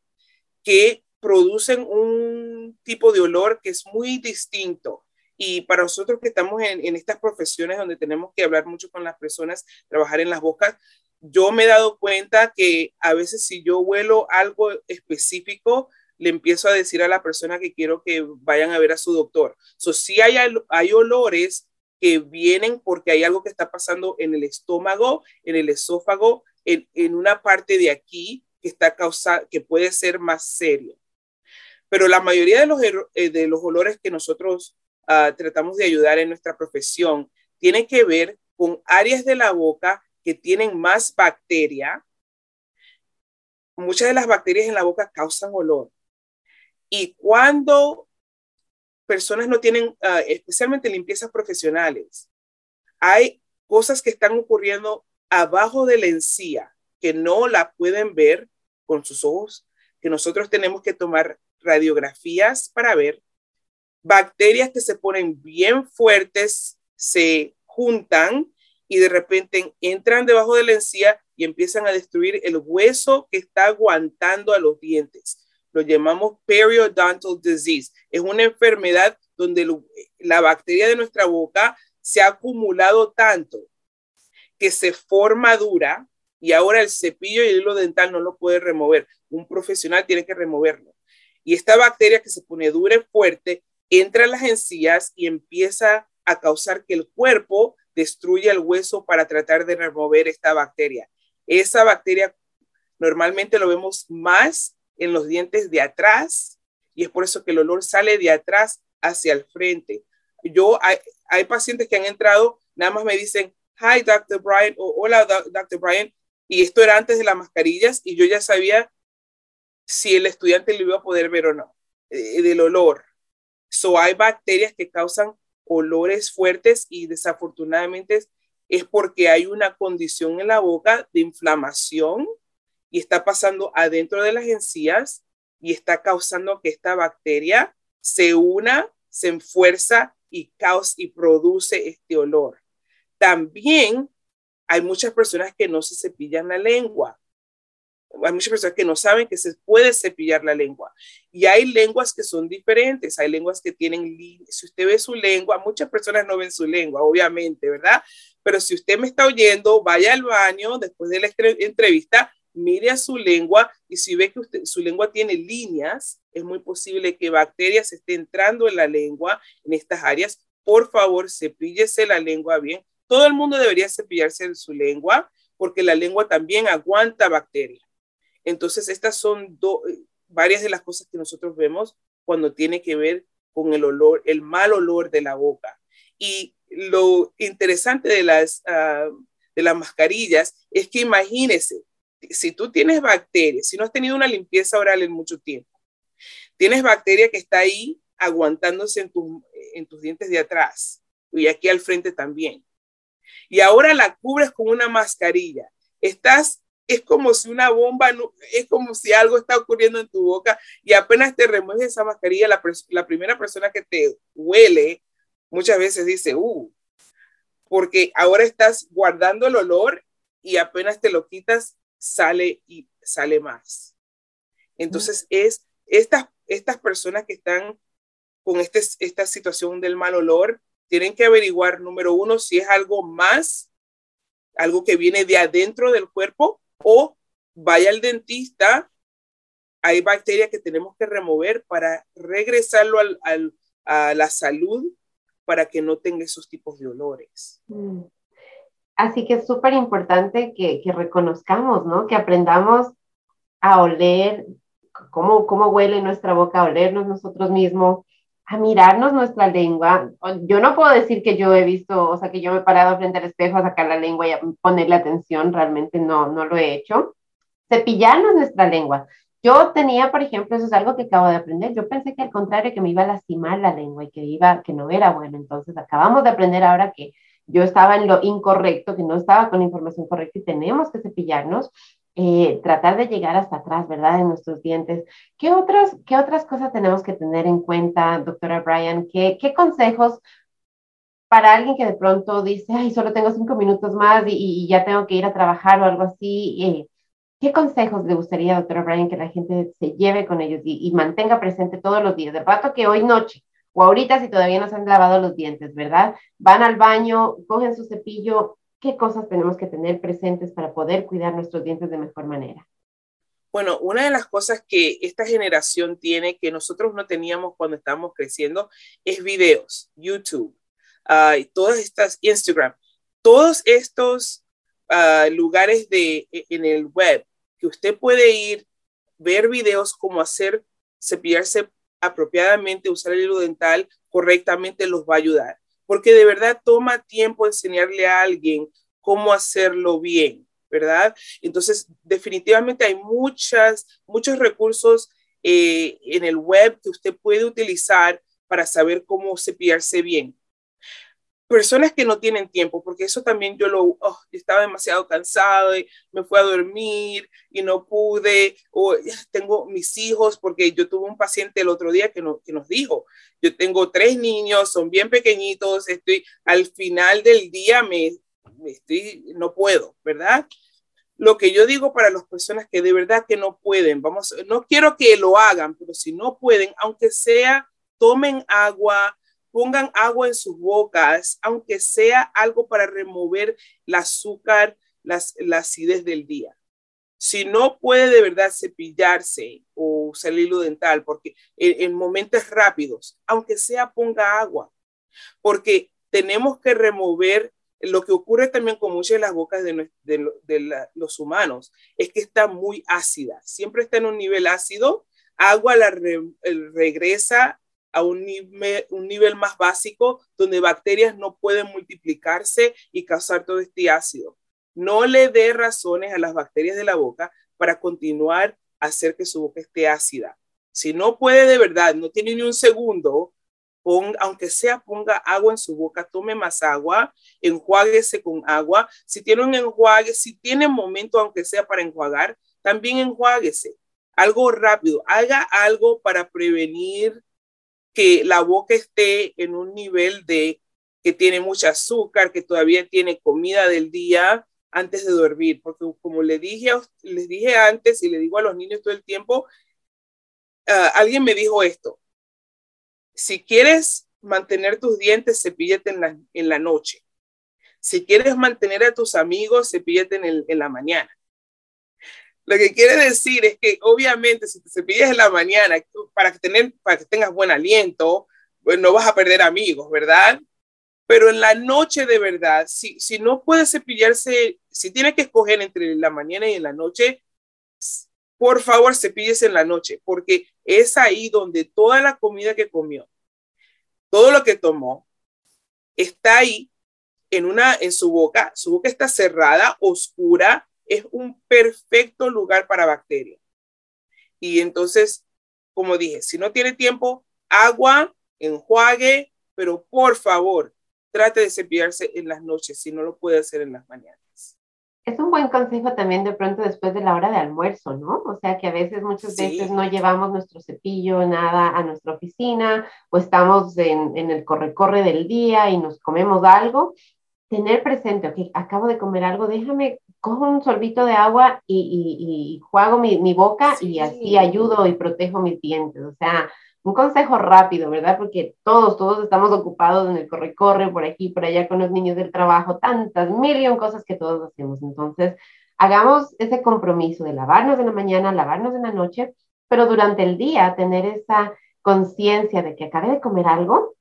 [SPEAKER 1] que producen un tipo de olor que es muy distinto y para nosotros que estamos en, estas profesiones donde tenemos que hablar mucho con las personas, trabajar en las bocas, yo me he dado cuenta que a veces si yo huelo algo específico, le empiezo a decir a la persona que quiero que vayan a ver a su doctor. So, sí hay, hay olores que vienen porque hay algo que está pasando en el estómago, en el esófago, en, en una parte de aquí que está causando, que puede ser más serio. Pero la mayoría de los, eh, de los olores que nosotros Ah, tratamos de ayudar en nuestra profesión, tiene que ver con áreas de la boca que tienen más bacteria. Muchas de las bacterias en la boca causan olor. Y cuando personas no tienen, ah, especialmente limpiezas profesionales, hay cosas que están ocurriendo abajo de la encía que no la pueden ver con sus ojos, que nosotros tenemos que tomar radiografías para ver bacterias que se ponen bien fuertes se juntan y de repente entran debajo de la encía y empiezan a destruir el hueso que está aguantando a los dientes. Lo llamamos periodontal disease. Es una enfermedad donde la bacteria de nuestra boca se ha acumulado tanto que se forma dura y ahora el cepillo y el hilo dental no lo puede remover. Un profesional tiene que removerlo. Y esta bacteria que se pone dura y fuerte entra a las encías y empieza a causar que el cuerpo destruya el hueso para tratar de remover esta bacteria. Esa bacteria normalmente lo vemos más en los dientes de atrás y es por eso que el olor sale de atrás hacia el frente. Yo, hay, pacientes que han entrado, nada más me dicen, hi, Dr. Brian, o hola, Dr. Brian, y esto era antes de las mascarillas y yo ya sabía si el estudiante lo iba a poder ver o no, eh, del olor. So, hay bacterias que causan olores fuertes y desafortunadamente es porque hay una condición en la boca de inflamación y está pasando adentro de las encías y está causando que esta bacteria se una, se enfuerza y causa y produce este olor. También hay muchas personas que no se cepillan la lengua hay muchas personas que no saben que se puede cepillar la lengua. Y hay lenguas que son diferentes. Hay lenguas que tienen, si usted ve su lengua, muchas personas no ven su lengua, obviamente, ¿verdad? Pero si usted me está oyendo, vaya al baño después de la entrevista mire a su lengua y si ve que usted, su lengua tiene líneas, es muy posible que bacterias estén entrando en la lengua en estas áreas. Por favor, cepíllese la lengua bien. Todo el mundo debería cepillarse su lengua porque la lengua también aguanta bacterias. Entonces, estas son varias de las cosas que nosotros vemos cuando tiene que ver con el olor, el mal olor de la boca. Y lo interesante de las, ah, de las mascarillas es que imagínese, si tú tienes bacterias, si no has tenido una limpieza oral en mucho tiempo, tienes bacteria que está ahí aguantándose en, en tus dientes de atrás y aquí al frente también. Y ahora la cubres con una mascarilla. Estás es como si una bomba, es como si algo está ocurriendo en tu boca y apenas te remueves esa mascarilla, la, la primera persona que te huele muchas veces dice, uh, porque ahora estás guardando el olor y apenas te lo quitas, sale y sale más. Entonces es estas, estas personas que están con este, esta situación del mal olor, tienen que averiguar, número uno, si es algo más, algo que viene de adentro del cuerpo o vaya al dentista, hay bacterias que tenemos que remover para regresarlo al, a la salud para que no tenga esos tipos de olores. Mm.
[SPEAKER 2] Así que es súper importante que, que, reconozcamos, ¿no? Que aprendamos a oler cómo, cómo huele nuestra boca, a olernos nosotros mismos, a mirarnos nuestra lengua. Yo no puedo decir que yo he visto, o sea, que yo me he parado frente al espejo a sacar la lengua y a ponerle atención, realmente no, no lo he hecho. Cepillarnos nuestra lengua. Yo tenía, por ejemplo, eso es algo que acabo de aprender. Yo pensé que al contrario, que me iba a lastimar la lengua y que iba, que no era bueno. Entonces, acabamos de aprender ahora que yo estaba en lo incorrecto, que no estaba con información correcta y tenemos que cepillarnos. Eh, tratar de llegar hasta atrás, ¿verdad? En nuestros dientes. ¿Qué, otros, ¿Qué otras cosas tenemos que tener en cuenta, doctora Brian? ¿Qué, consejos para alguien que de pronto dice, ay, solo tengo cinco minutos más y, ya tengo que ir a trabajar o algo así? Eh, ¿Qué consejos le gustaría, doctora Brian, que la gente se lleve con ellos y, y mantenga presente todos los días? De rato que hoy noche o ahorita si todavía no se han lavado los dientes, ¿verdad? Van al baño, cogen su cepillo, ¿qué cosas tenemos que tener presentes para poder cuidar nuestros dientes de mejor manera?
[SPEAKER 1] Bueno, una de las cosas que esta generación tiene que nosotros no teníamos cuando estábamos creciendo es videos, YouTube, uh, todas estas, Instagram, todos estos uh, lugares de, e, en el web que usted puede ir, ver videos cómo hacer cepillarse apropiadamente, usar el hilo dental correctamente, los va a ayudar porque de verdad toma tiempo enseñarle a alguien cómo hacerlo bien, ¿verdad? Entonces, definitivamente hay muchas, muchos recursos eh, en el web que usted puede utilizar para saber cómo cepillarse bien personas que no tienen tiempo, porque eso también yo lo oh, estaba demasiado cansado y me fui a dormir y no pude, o tengo mis hijos, porque yo tuve un paciente el otro día que, que nos dijo, yo tengo tres niños, son bien pequeñitos, estoy al final del día me estoy, no puedo, ¿verdad? Lo que yo digo para las personas que de verdad que no pueden, vamos, no quiero que lo hagan, pero si no pueden, aunque sea, tomen agua, pongan agua en sus bocas, aunque sea algo para remover el azúcar, las, la acidez del día. Si no puede de verdad cepillarse o usar el dental, porque en, momentos rápidos, aunque sea ponga agua, porque tenemos que remover lo que ocurre también con muchas de las bocas de, los humanos, es que está muy ácida, siempre está en un nivel ácido, agua la regresa a un nivel, más básico donde bacterias no pueden multiplicarse y causar todo este ácido. No le dé razones a las bacterias de la boca para continuar a hacer que su boca esté ácida. Si no puede de verdad, no tiene ni un segundo, aunque sea ponga agua en su boca, tome más agua, enjuáguese con agua. Si tiene un enjuague, si tiene momento, aunque sea para enjuagar, también enjuáguese. Algo rápido, haga algo para prevenir que la boca esté en un nivel de que tiene mucha azúcar, que todavía tiene comida del día antes de dormir, porque como le dije, les dije antes y le digo a los niños todo el tiempo, ah, alguien me dijo esto, si quieres mantener tus dientes, cepíllate en la, en la noche. Si quieres mantener a tus amigos, cepíllate en, en la mañana. Lo que quiere decir es que obviamente si te cepillas en la mañana para que, tener, para que tengas buen aliento, pues no vas a perder amigos, ¿verdad? Pero en la noche de verdad, si, si no puedes cepillarse, si tiene que escoger entre la mañana y en la noche, por favor cepíllese en la noche, porque es ahí donde toda la comida que comió, todo lo que tomó, está ahí en, una, en su boca, su boca está cerrada, oscura, es un perfecto lugar para bacterias. Y entonces, como dije, si no tiene tiempo, agua, enjuague, pero por favor, trate de cepillarse en las noches si no lo puede hacer en las mañanas.
[SPEAKER 2] Es un buen consejo también de pronto después de la hora de almuerzo, ¿no? O sea que a veces, muchas veces no llevamos nuestro cepillo, nada a nuestra oficina o estamos en, en el corre-corre del día y nos comemos algo. Tener presente, ok, acabo de comer algo, déjame cojo un sorbito de agua y, y, juego mi, mi boca y así ayudo y protejo mis dientes. O sea, un consejo rápido, ¿verdad? Porque todos, todos estamos ocupados en el corre-corre, por aquí, por allá con los niños del trabajo, tantas, mil cosas que todos hacemos. Entonces, hagamos ese compromiso de lavarnos en la mañana, lavarnos en la noche, pero durante el día tener esa conciencia de que acabé de comer algo,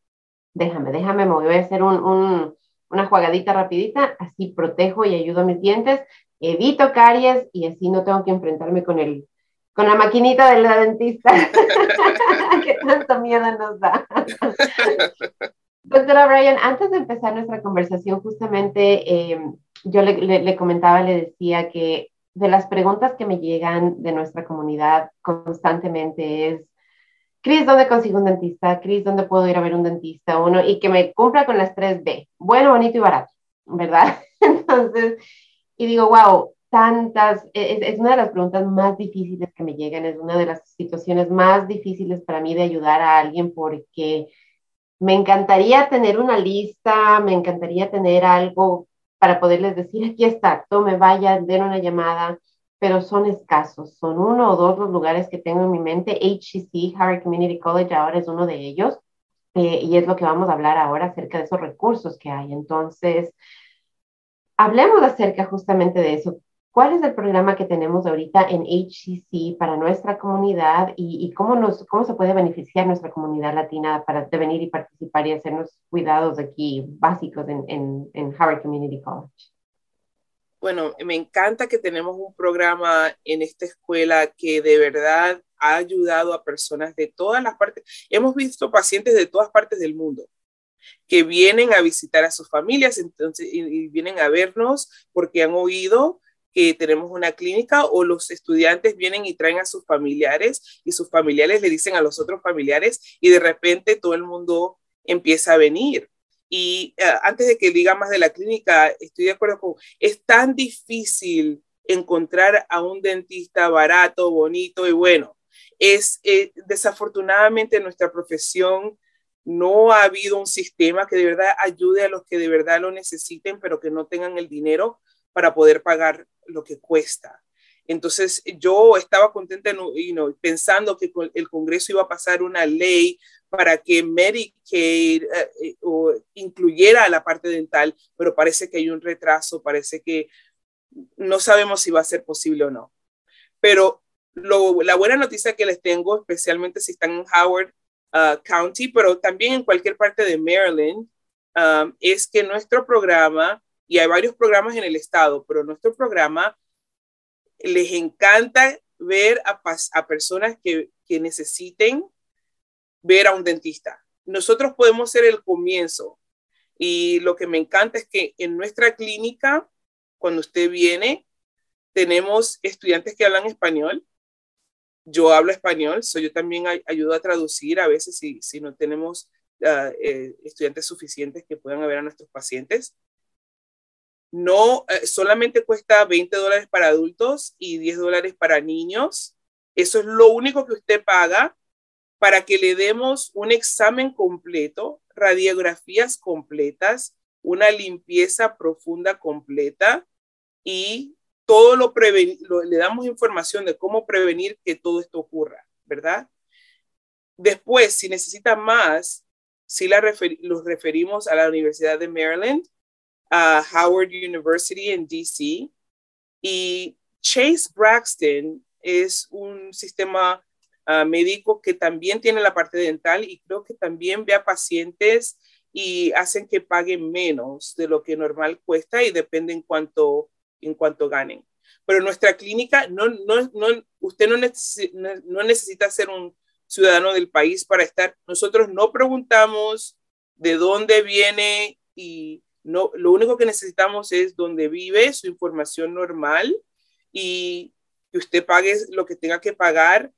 [SPEAKER 2] déjame, déjame, me voy a hacer un, un una jugadita rapidita, así protejo y ayudo a mis dientes, evito caries y así no tengo que enfrentarme con el con la maquinita de la dentista que tanto miedo nos da. Doctora Brian, antes de empezar nuestra conversación, justamente em, yo le, le, comentaba, le decía que de las preguntas que me llegan de nuestra comunidad constantemente es, Cris, ¿dónde consigo un dentista? Cris, ¿dónde puedo ir a ver un dentista? Uno, y que me cumpla con las tres B, bueno, bonito y barato, ¿verdad? Entonces, y digo, wow, tantas, e, es, es, una de las preguntas más difíciles que me llegan, es una de las situaciones más difíciles para mí de ayudar a alguien porque me encantaría tener una lista, me encantaría tener algo para poderles decir, aquí está, tome, vaya, den una llamada, pero son escasos. Son uno o dos los lugares que tengo en mi mente. HCC, Harvard Community College, ahora es uno de ellos. Eh, y es lo que vamos a hablar ahora acerca de esos recursos que hay. Entonces, hablemos acerca justamente de eso. ¿Cuál es el programa que tenemos ahorita en HCC para nuestra comunidad y, cómo, nos, cómo se puede beneficiar nuestra comunidad latina para venir y participar y hacernos cuidados aquí básicos en, en, en Harvard Community College?
[SPEAKER 1] Bueno, me encanta que tenemos un programa en esta escuela que de verdad ha ayudado a personas de todas las partes. Hemos visto pacientes de todas partes del mundo que vienen a visitar a sus familias entonces, y, vienen a vernos porque han oído que tenemos una clínica o los estudiantes vienen y traen a sus familiares y sus familiares le dicen a los otros familiares y de repente todo el mundo empieza a venir. Y eh, antes de que diga más de la clínica, estoy de acuerdo con, es tan difícil encontrar a un dentista barato, bonito y bueno. Es eh, desafortunadamente nuestra profesión no ha habido un sistema que de verdad ayude a los que de verdad lo necesiten, pero que no tengan el dinero para poder pagar lo que cuesta. Entonces yo estaba contenta, you pensando que el Congreso iba a pasar una ley para que Medicaid eh, eh, incluyera la parte dental, pero parece que hay un retraso, parece que no sabemos si va a ser posible o no. Pero la buena noticia que les tengo, especialmente si están en Howard uh, County, pero también en cualquier parte de Maryland, um, es que nuestro programa, y hay varios programas en el estado, pero nuestro programa les encanta ver a, personas que necesiten ver a un dentista. Nosotros podemos ser el comienzo. Y lo que me encanta es que en nuestra clínica, cuando usted viene, tenemos estudiantes que hablan español. Yo hablo español, so yo también ayudo a traducir a veces si, si no tenemos uh, eh, estudiantes suficientes que puedan ver a nuestros pacientes. No, eh, solamente cuesta 20 dólares para adultos y 10 dólares para niños. Eso es lo único que usted paga para que le demos un examen completo, radiografías completas, una limpieza profunda completa y todo lo, le damos información de cómo prevenir que todo esto ocurra, ¿verdad? Después, si necesita más, si la los referimos a la Universidad de Maryland, a Howard University en DC, y Chase Braxton es un sistema ah, médico que también tiene la parte dental y creo que también ve a pacientes y hacen que paguen menos de lo que normal cuesta y depende en cuanto, en cuanto ganen. Pero nuestra clínica, no, no, no, usted no, no necesita ser un ciudadano del país para estar. Nosotros no preguntamos de dónde viene y no, lo único que necesitamos es dónde vive, su información normal y que usted pague lo que tenga que pagar.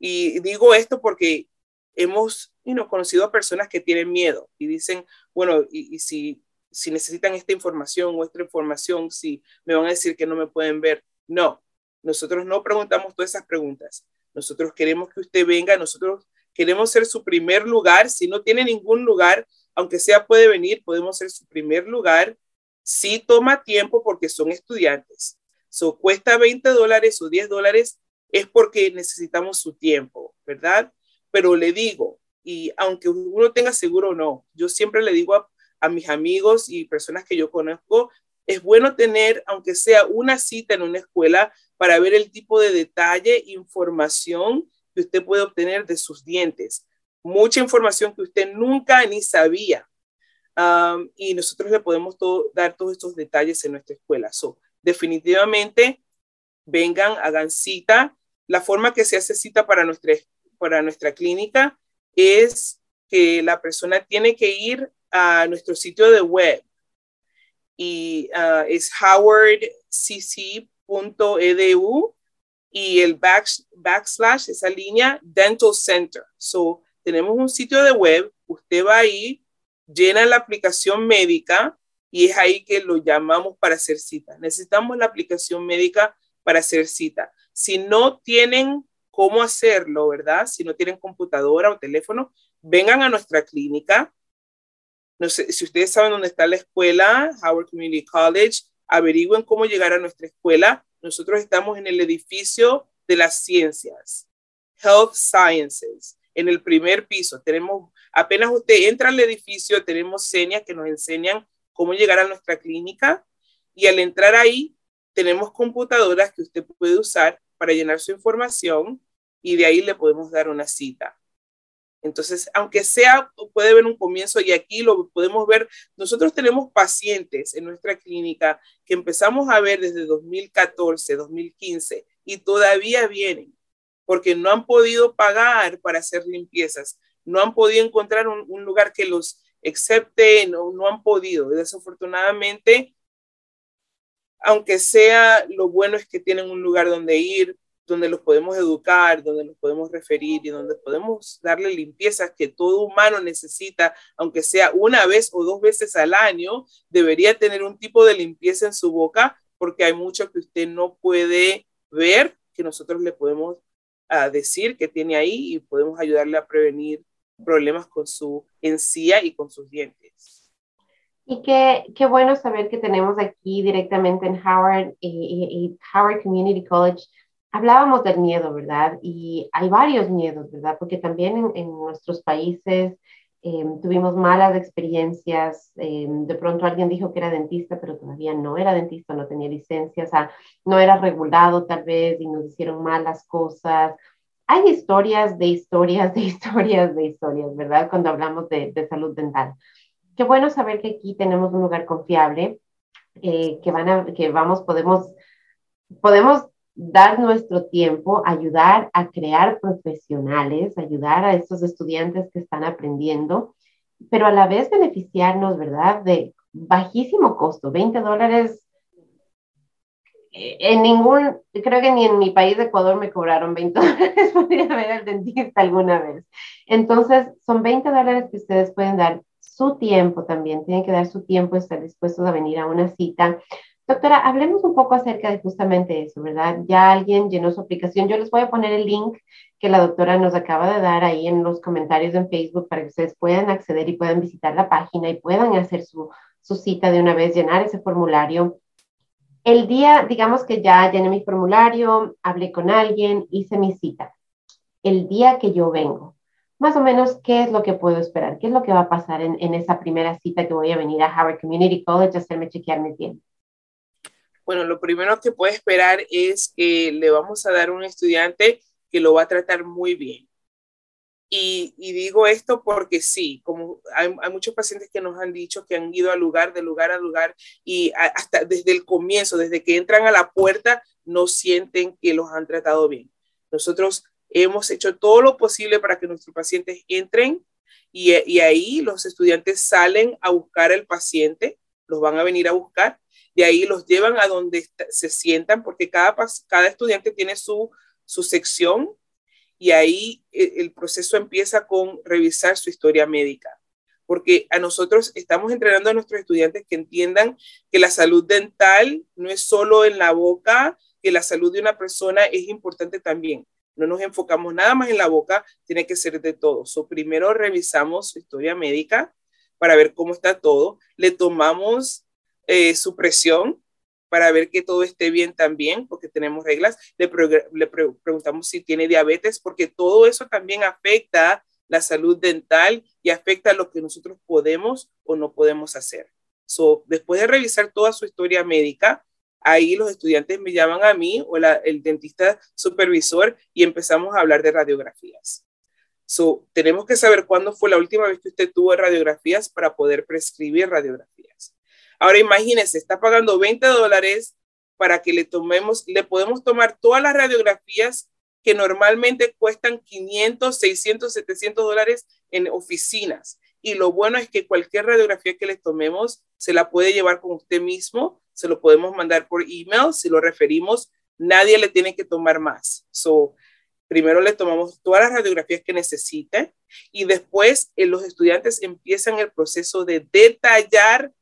[SPEAKER 1] Y digo esto porque hemos conocido a personas que tienen miedo y dicen, bueno, y, si, si necesitan esta información o esta información, si me van a decir que no me pueden ver. No, nosotros no preguntamos todas esas preguntas. Nosotros queremos que usted venga, nosotros queremos ser su primer lugar. Si no tiene ningún lugar, aunque sea puede venir, podemos ser su primer lugar. Si toma tiempo porque son estudiantes. So, cuesta 20 dólares o 10 dólares, es porque necesitamos su tiempo, ¿verdad? Pero le digo, y aunque uno tenga seguro o no, yo siempre le digo a, mis amigos y personas que yo conozco, es bueno tener, aunque sea una cita en una escuela, para ver el tipo de detalle, información que usted puede obtener de sus dientes. Mucha información que usted nunca ni sabía. y nosotros le podemos dar todos estos detalles en nuestra escuela. So, definitivamente, vengan, hagan cita. La forma que se hace cita para nuestra, para nuestra clínica es que la persona tiene que ir a nuestro sitio de web y uh, es howardcc.edu y el backslash, esa línea, Dental Center. So, tenemos un sitio de web, usted va ahí, llena la aplicación médica y es ahí que lo llamamos para hacer cita. Necesitamos la aplicación médica para hacer cita. Si no tienen cómo hacerlo, ¿verdad? Si no tienen computadora o teléfono, vengan a nuestra clínica no sé, si ustedes saben dónde está la escuela, Howard Community College, averigüen cómo llegar a nuestra escuela. Nosotros estamos en el edificio de las ciencias, Health Sciences, en el primer piso. Tenemos, apenas usted entra al edificio, tenemos señas que nos enseñan cómo llegar a nuestra clínica y al entrar ahí tenemos computadoras que usted puede usar para llenar su información y de ahí le podemos dar una cita. Entonces, aunque sea, puede ver un comienzo y aquí lo podemos ver, nosotros tenemos pacientes en nuestra clínica que empezamos a ver desde 2014, 2015 y todavía vienen porque no han podido pagar para hacer limpiezas, no han podido encontrar un, lugar que los acepte, no, no han podido. Desafortunadamente, aunque sea, lo bueno es que tienen un lugar donde ir, donde los podemos educar, donde los podemos referir y donde podemos darle limpieza que todo humano necesita, aunque sea una vez o dos veces al año, debería tener un tipo de limpieza en su boca porque hay mucho que usted no puede ver que nosotros le podemos uh, decir que tiene ahí y podemos ayudarle a prevenir problemas con su encía y con sus dientes.
[SPEAKER 2] Y qué, qué bueno saber que tenemos aquí directamente en Howard y, y Howard Community College hablábamos del miedo, ¿verdad? Y hay varios miedos, ¿verdad? Porque también en, nuestros países em, tuvimos malas experiencias. Em, de pronto alguien dijo que era dentista, pero todavía no era dentista, no tenía licencia, o sea, no era regulado tal vez y nos hicieron malas cosas. Hay historias de historias de historias de historias, ¿verdad? Cuando hablamos de, de salud dental. Qué bueno saber que aquí tenemos un lugar confiable, eh, que, van a, que vamos, podemos, podemos dar nuestro tiempo, ayudar a crear profesionales, ayudar a estos estudiantes que están aprendiendo, pero a la vez beneficiarnos, ¿verdad? De bajísimo costo, 20 dólares. Eh, en ningún, creo que ni en mi país de Ecuador me cobraron 20 dólares para ir a ver al dentista alguna vez. Entonces, son 20 dólares que ustedes pueden dar su tiempo también, tienen que dar su tiempo, estar dispuestos a venir a una cita, Doctora, hablemos un poco acerca de justamente eso, ¿verdad? Ya alguien llenó su aplicación. Yo les voy a poner el link que la doctora nos acaba de dar ahí en los comentarios en Facebook para que ustedes puedan acceder y puedan visitar la página y puedan hacer su, su cita de una vez, llenar ese formulario. El día, digamos que ya llené mi formulario, hablé con alguien, hice mi cita. El día que yo vengo, más o menos, ¿qué es lo que puedo esperar? ¿Qué es lo que va a pasar en, esa primera cita que voy a venir a Howard Community College a hacerme chequear mi tiempo?
[SPEAKER 1] Bueno, lo primero que puede esperar es que le vamos a dar un estudiante que lo va a tratar muy bien. Y, digo esto porque sí, como hay, muchos pacientes que nos han dicho que han ido a lugar, de lugar a lugar, y hasta desde el comienzo, desde que entran a la puerta, no sienten que los han tratado bien. Nosotros hemos hecho todo lo posible para que nuestros pacientes entren y, y ahí los estudiantes salen a buscar al paciente, los van a venir a buscar, de ahí los llevan a donde se sientan, porque cada, cada estudiante tiene su, su sección y ahí eh, el proceso empieza con revisar su historia médica, porque a nosotros estamos entrenando a nuestros estudiantes que entiendan que la salud dental no es solo en la boca, que la salud de una persona es importante también. No nos enfocamos nada más en la boca, tiene que ser de todo. So, primero revisamos su historia médica para ver cómo está todo, le tomamos eh, su presión, para ver que todo esté bien también, porque tenemos reglas. Le, preguntamos si tiene diabetes, porque todo eso también afecta la salud dental y afecta lo que nosotros podemos o no podemos hacer. So, después de revisar toda su historia médica, ahí los estudiantes me llaman a mí o el dentista supervisor y empezamos a hablar de radiografías. So, tenemos que saber cuándo fue la última vez que usted tuvo radiografías para poder prescribir radiografías. Ahora imagínense, está pagando 20 dólares para que le tomemos, le podemos tomar todas las radiografías que normalmente cuestan 500, 600, 700 dólares en oficinas. Y lo bueno es que cualquier radiografía que le tomemos se la puede llevar con usted mismo, se lo podemos mandar por email, si lo referimos, nadie le tiene que tomar más. So, primero le tomamos todas las radiografías que necesite y después eh, los estudiantes empiezan el proceso de detallar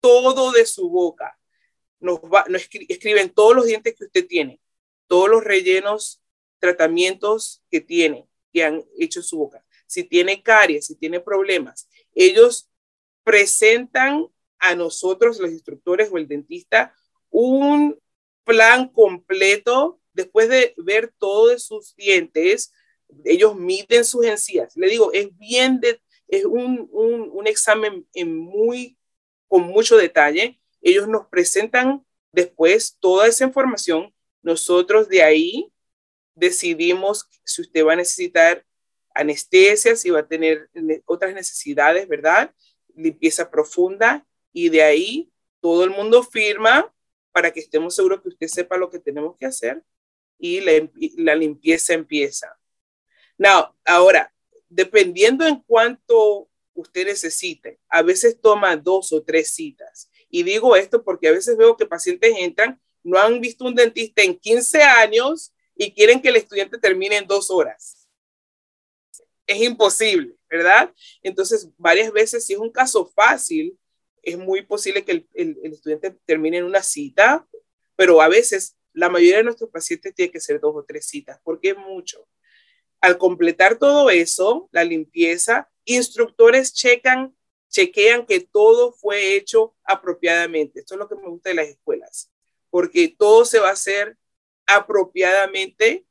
[SPEAKER 1] todo de su boca. Nos, escriben todos los dientes que usted tiene, todos los rellenos, tratamientos que tiene, que han hecho en su boca. Si tiene caries, si tiene problemas, ellos presentan a nosotros, los instructores o el dentista, un plan completo después de ver todos sus dientes. Ellos miden sus encías. Le digo, es bien, de, es un, un, examen en muy con mucho detalle. Ellos nos presentan después toda esa información. Nosotros de ahí decidimos si usted va a necesitar anestesia, si va a tener otras necesidades, ¿verdad? Limpieza profunda y de ahí todo el mundo firma para que estemos seguros que usted sepa lo que tenemos que hacer y la, limpieza empieza. Now, ahora, dependiendo en cuánto usted necesite. A veces toma dos o tres citas. Y digo esto porque a veces veo que pacientes entran, no han visto un dentista en 15 años y quieren que el estudiante termine en dos horas. Es imposible, ¿verdad? Entonces, varias veces, si es un caso fácil, es muy posible que el, el, estudiante termine en una cita, pero a veces la mayoría de nuestros pacientes tiene que ser dos o tres citas, porque es mucho. Al completar todo eso, la limpieza, instructores checan, chequean que todo fue hecho apropiadamente. Esto es lo que me gusta de las escuelas, porque todo se va a hacer apropiadamente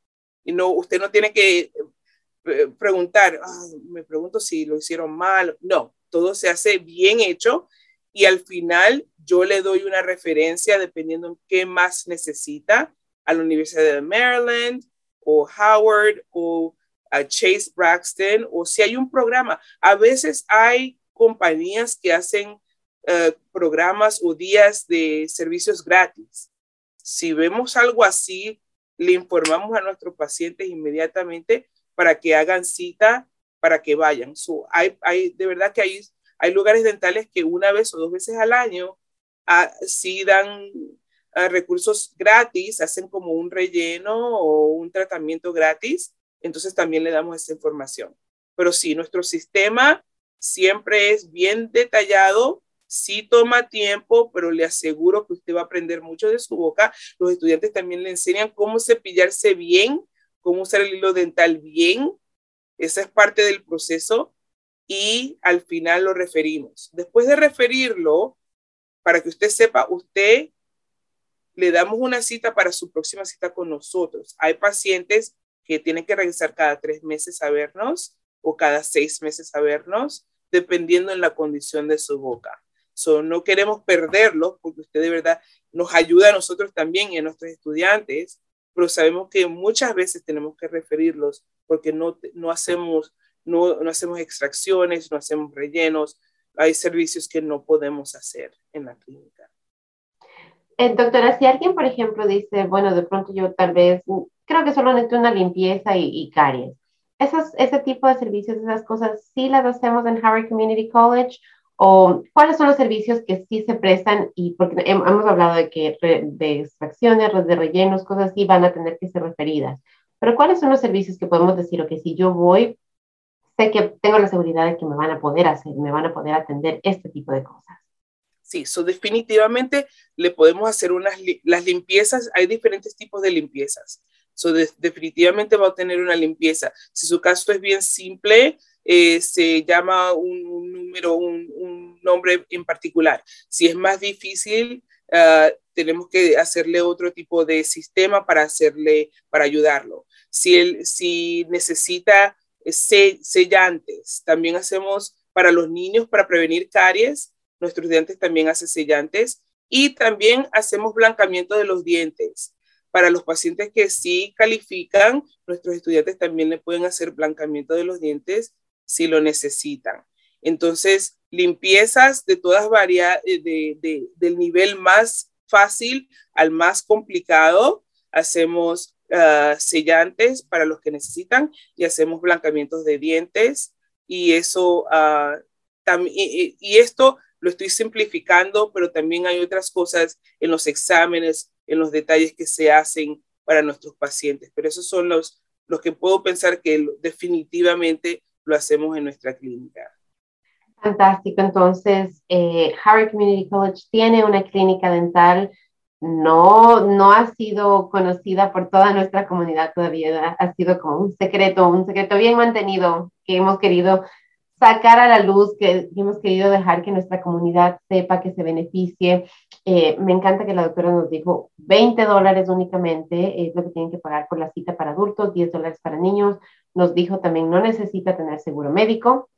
[SPEAKER 1] y no, usted no tiene que preguntar, me pregunto si lo hicieron mal. No, todo se hace bien hecho y al final yo le doy una referencia dependiendo en qué más necesita a la Universidad de Maryland o Howard o Chase Braxton o si hay un programa. A veces hay compañías que hacen eh, programas o días de servicios gratis. Si vemos algo así, le informamos a nuestros pacientes inmediatamente para que hagan cita, para que vayan. hay, hay, de verdad que hay, hay lugares dentales que una vez o dos veces al año ah, sí dan ah, recursos gratis, hacen como un relleno o un tratamiento gratis entonces también le damos esa información. Pero sí, nuestro sistema siempre es bien detallado, sí toma tiempo, pero le aseguro que usted va a aprender mucho de su boca. Los estudiantes también le enseñan cómo cepillarse bien, cómo usar el hilo dental bien. Esa es parte del proceso y al final lo referimos. Después de referirlo, para que usted sepa, usted le damos una cita para su próxima cita con nosotros. Hay pacientes que tienen que regresar cada tres meses a vernos o cada seis meses a vernos, dependiendo en la condición de su boca. So, no queremos perderlos porque usted de verdad nos ayuda a nosotros también y a nuestros estudiantes, pero sabemos que muchas veces tenemos que referirlos porque no, no, hacemos, no, no hacemos extracciones, no hacemos rellenos, hay servicios que no podemos hacer en la clínica.
[SPEAKER 2] Eh, doctora, si alguien, por ejemplo, dice, bueno, de pronto yo tal vez, creo que solo necesito una limpieza y, y caries. Esos, ese tipo de servicios, esas cosas, ¿sí las hacemos en Harvard Community College? ¿O cuáles son los servicios que sí se prestan? Y porque hemos hablado de que de extracciones, de rellenos, cosas así van a tener que ser referidas. Pero ¿cuáles son los servicios que podemos decir, o que si yo voy, sé que tengo la seguridad de que me van a poder hacer, me van a poder atender este tipo de cosas?
[SPEAKER 1] Sí, eso definitivamente le podemos hacer unas las limpiezas, hay diferentes tipos de limpiezas. So definitivamente va a tener una limpieza. Si su caso es bien simple, eh, se llama un, número, un, nombre en particular. Si es más difícil, uh, tenemos que hacerle otro tipo de sistema para hacerle, para ayudarlo. Si, él, si necesita eh, sellantes, también hacemos para los niños para prevenir caries nuestros dientes también hacen sellantes y también hacemos blancamiento de los dientes. Para los pacientes que sí califican, nuestros estudiantes también le pueden hacer blancamiento de los dientes si lo necesitan. Entonces, limpiezas de todas varias, de, del nivel más fácil al más complicado. Hacemos uh, sellantes para los que necesitan y hacemos blancamientos de dientes. Y eso, uh, y, y, esto lo estoy simplificando, pero también hay otras cosas en los exámenes, en los detalles que se hacen para nuestros pacientes. Pero esos son los, los que puedo pensar que definitivamente lo hacemos en nuestra clínica.
[SPEAKER 2] Fantástico. Entonces, eh, Harvard Community College tiene una clínica dental. No, no ha sido conocida por toda nuestra comunidad todavía. Ha sido como un secreto, un secreto bien mantenido que hemos querido sacar a la luz, que hemos querido dejar que nuestra comunidad sepa, que se beneficie. Eh, me encanta que la doctora nos dijo 20 dólares únicamente es lo que tienen que pagar por la cita para adultos, 10 dólares para niños. Nos dijo también no necesita tener seguro médico,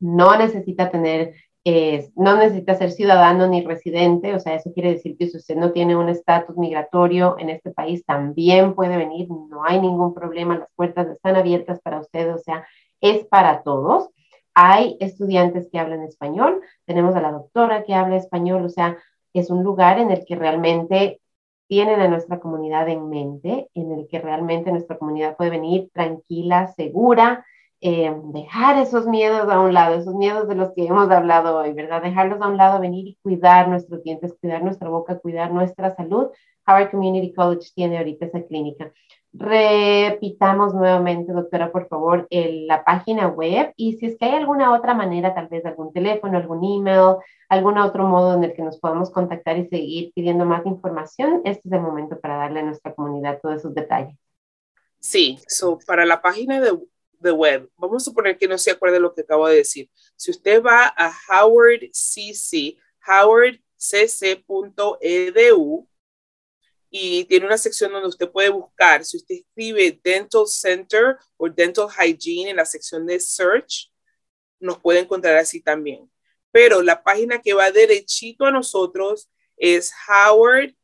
[SPEAKER 2] no necesita tener, eh, no necesita ser ciudadano ni residente, o sea, eso quiere decir que si usted no tiene un estatus migratorio en este país, también puede venir, no hay ningún problema, las puertas están abiertas para usted, o sea, es para todos. Hay estudiantes que hablan español, tenemos a la doctora que habla español, o sea, es un lugar en el que realmente tienen a nuestra comunidad en mente, en el que realmente nuestra comunidad puede venir tranquila, segura, eh, dejar esos miedos a un lado, esos miedos de los que hemos hablado hoy, ¿verdad? Dejarlos a un lado, venir y cuidar nuestros dientes, cuidar nuestra boca, cuidar nuestra salud. Harvard Community College tiene ahorita esa clínica. Repitamos nuevamente, doctora, por favor, la página web y si es que hay alguna otra manera, tal vez algún teléfono, algún email, algún otro modo en el que nos podamos contactar y seguir pidiendo más información, este es el momento para darle a nuestra comunidad todos esos detalles.
[SPEAKER 1] Sí, so, para la página de, de web, vamos a suponer que no se acuerde lo que acabo de decir. Si usted va a Howard CC, howardcc.edu, y tiene una sección donde usted puede buscar, si usted escribe Dental Center o Dental Hygiene en la sección de Search, nos puede encontrar así también. Pero la página que va derechito a nosotros es howardcc.edu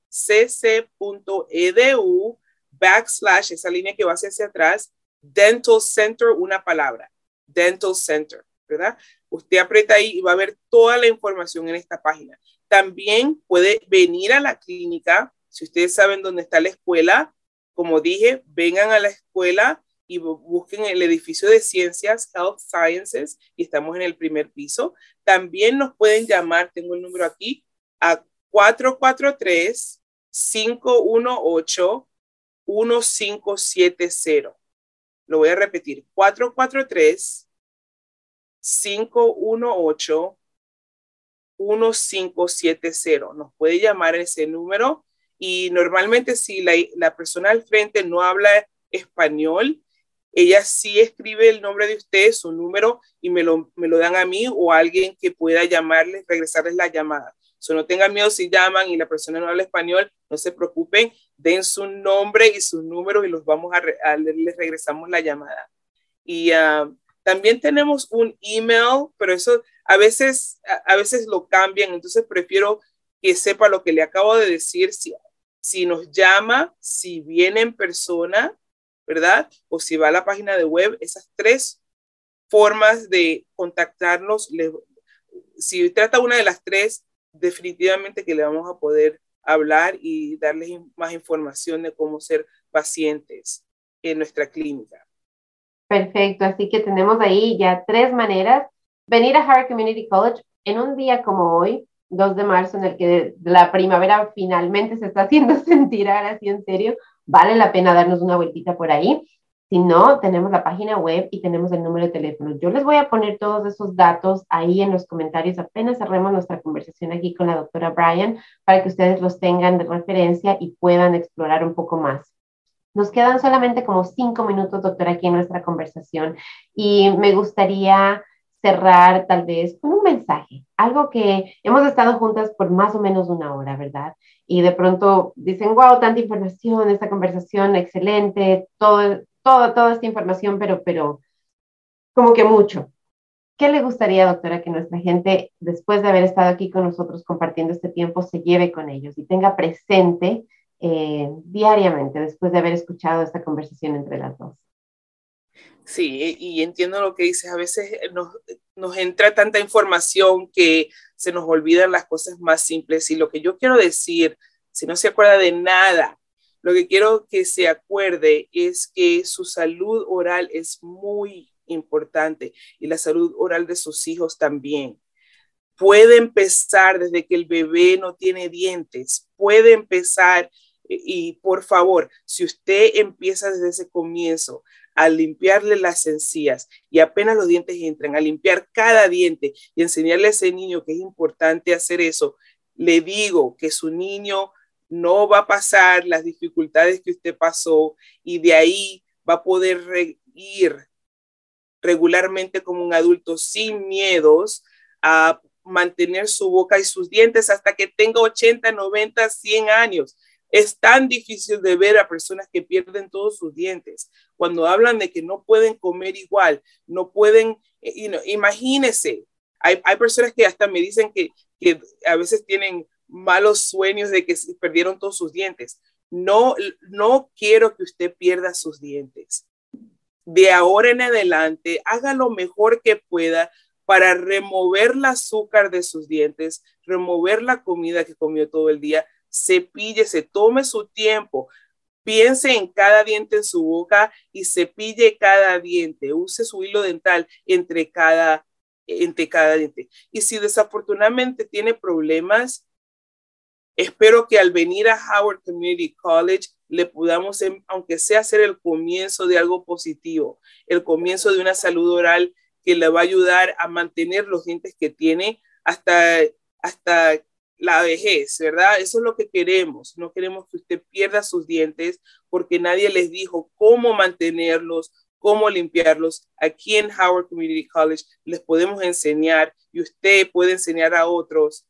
[SPEAKER 1] backslash, esa línea que va hacia, hacia atrás, Dental Center, una palabra, Dental Center, ¿verdad? Usted aprieta ahí y va a ver toda la información en esta página. También puede venir a la clínica si ustedes saben dónde está la escuela, como dije, vengan a la escuela y busquen el edificio de ciencias, Health Sciences, y estamos en el primer piso. También nos pueden llamar, tengo el número aquí, a 443-518-1570. Lo voy a repetir, 443-518-1570. Nos puede llamar ese número y normalmente si la, persona al frente no habla español, ella sí escribe el nombre de usted, su número, y me lo, me lo dan a mí o a alguien que pueda llamarles, regresarles la llamada. So, no tengan miedo si llaman y la persona no habla español, no se preocupen, den su nombre y su número y los vamos a, les regresamos la llamada. Y ah, También tenemos un email, pero eso a veces, a, veces lo cambian, entonces prefiero que sepa lo que le acabo de decir, si, si nos llama, si viene en persona, ¿verdad? O si va a la página de web, esas tres formas de contactarnos, si trata una de las tres, definitivamente que le vamos a poder hablar y darles más información de cómo ser pacientes en nuestra clínica.
[SPEAKER 2] Perfecto, así que tenemos ahí ya tres maneras. Venir a Harvard Community College en un día como hoy, 2 de marzo, en el que la primavera finalmente se está haciendo sentir ahora así en serio, vale la pena darnos una vueltita por ahí. Si no, tenemos la página web y tenemos el número de teléfono. Yo les voy a poner todos esos datos ahí en los comentarios apenas cerremos nuestra conversación aquí con la doctora Brian para que ustedes los tengan de referencia y puedan explorar un poco más. Nos quedan solamente como cinco minutos, doctora, aquí en nuestra conversación y me gustaría cerrar tal vez con un mensaje, algo que hemos estado juntas por más o menos una hora, ¿verdad? Y de pronto dicen, wow, tanta información, esta conversación excelente, todo, todo, toda esta información, pero, pero como que mucho. ¿Qué le gustaría, doctora, que nuestra gente, después de haber estado aquí con nosotros compartiendo este tiempo, se lleve con ellos y tenga presente eh, diariamente después de haber escuchado esta conversación entre las dos?
[SPEAKER 1] Sí, y entiendo lo que dices. A veces nos, entra tanta información que se nos olvidan las cosas más simples. Y lo que yo quiero decir, si no se acuerda de nada, lo que quiero que se acuerde es que su salud oral es muy importante y la salud oral de sus hijos también. Puede empezar desde que el bebé no tiene dientes, puede empezar y por favor, si usted empieza desde ese comienzo a limpiarle las encías y apenas los dientes entran, a limpiar cada diente y enseñarle a ese niño que es importante hacer eso, le digo que su niño no va a pasar las dificultades que usted pasó y de ahí va a poder ir regularmente como un adulto sin miedos a mantener su boca y sus dientes hasta que tenga 80, 90, 100 años. Es tan difícil de ver a personas que pierden todos sus dientes. Cuando hablan de que no pueden comer igual, no pueden, you know, imagínese, hay, hay, personas que hasta me dicen que, que a veces tienen malos sueños de que perdieron todos sus dientes. No, no quiero que usted pierda sus dientes. De ahora en adelante, haga lo mejor que pueda para remover el azúcar de sus dientes, remover la comida que comió todo el día, cepíllese, tome su tiempo, piense en cada diente en su boca y cepille cada diente, use su hilo dental entre cada, entre cada diente. Y si desafortunadamente tiene problemas, Espero que al venir a Howard Community College le podamos, em, aunque sea hacer el comienzo de algo positivo, el comienzo de una salud oral que le va a ayudar a mantener los dientes que tiene hasta, hasta la vejez, ¿verdad? Eso es lo que queremos. No queremos que usted pierda sus dientes porque nadie les dijo cómo mantenerlos, cómo limpiarlos. Aquí en Howard Community College les podemos enseñar y usted puede enseñar a otros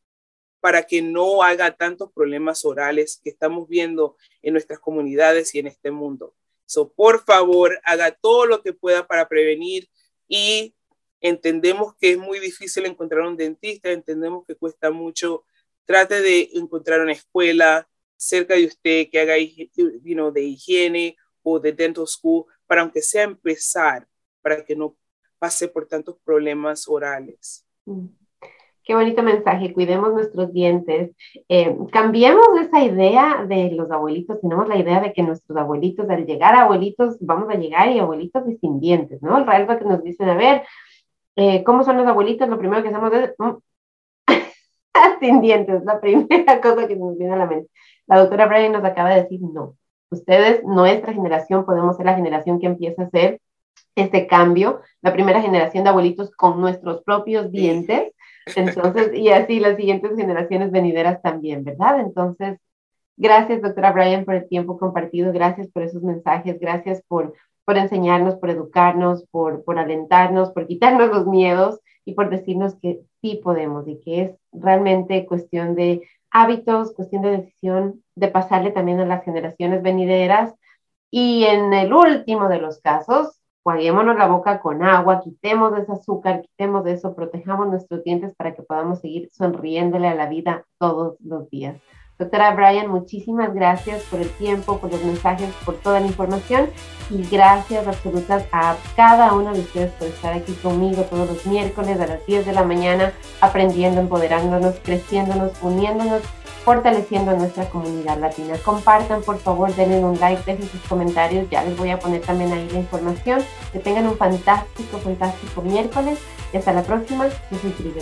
[SPEAKER 1] para que no haga tantos problemas orales que estamos viendo en nuestras comunidades y en este mundo. So, por favor, haga todo lo que pueda para prevenir y entendemos que es muy difícil encontrar un dentista, entendemos que cuesta mucho. Trate de encontrar una escuela cerca de usted que haga you de higiene o de dental school para aunque sea empezar, para que no pase por tantos problemas orales. Mm.
[SPEAKER 2] Qué bonito mensaje, cuidemos nuestros dientes. Eh, cambiemos esa idea de los abuelitos, tenemos la idea de que nuestros abuelitos, al llegar a abuelitos, vamos a llegar y abuelitos sin dientes, ¿no? El que nos dicen, a ver, eh, ¿cómo son los abuelitos? Lo primero que hacemos es, mm, sin dientes, la primera cosa que nos viene a la mente. La doctora Brian nos acaba de decir, no, ustedes, nuestra generación, podemos ser la generación que empieza a hacer este cambio, la primera generación de abuelitos con nuestros propios dientes entonces, y así las siguientes generaciones venideras también, ¿verdad? Entonces, gracias, doctora Brian, por el tiempo compartido, gracias por esos mensajes, gracias por, por enseñarnos, por educarnos, por, por alentarnos, por quitarnos los miedos y por decirnos que sí podemos y que es realmente cuestión de hábitos, cuestión de decisión, de pasarle también a las generaciones venideras y en el último de los casos, Juguémonos la boca con agua, quitemos ese azúcar, quitemos eso, protejamos nuestros dientes para que podamos seguir sonriéndole a la vida todos los días. Doctora Brian, muchísimas gracias por el tiempo, por los mensajes, por toda la información y gracias absolutas a cada uno de ustedes por estar aquí conmigo todos los miércoles a las 10 de la mañana, aprendiendo, empoderándonos, creciéndonos, uniéndonos, fortaleciendo nuestra comunidad latina. Compartan, por favor, denle un like, dejen sus comentarios, ya les voy a poner también ahí la información. Que tengan un fantástico, fantástico miércoles y hasta la próxima. Yo soy Frida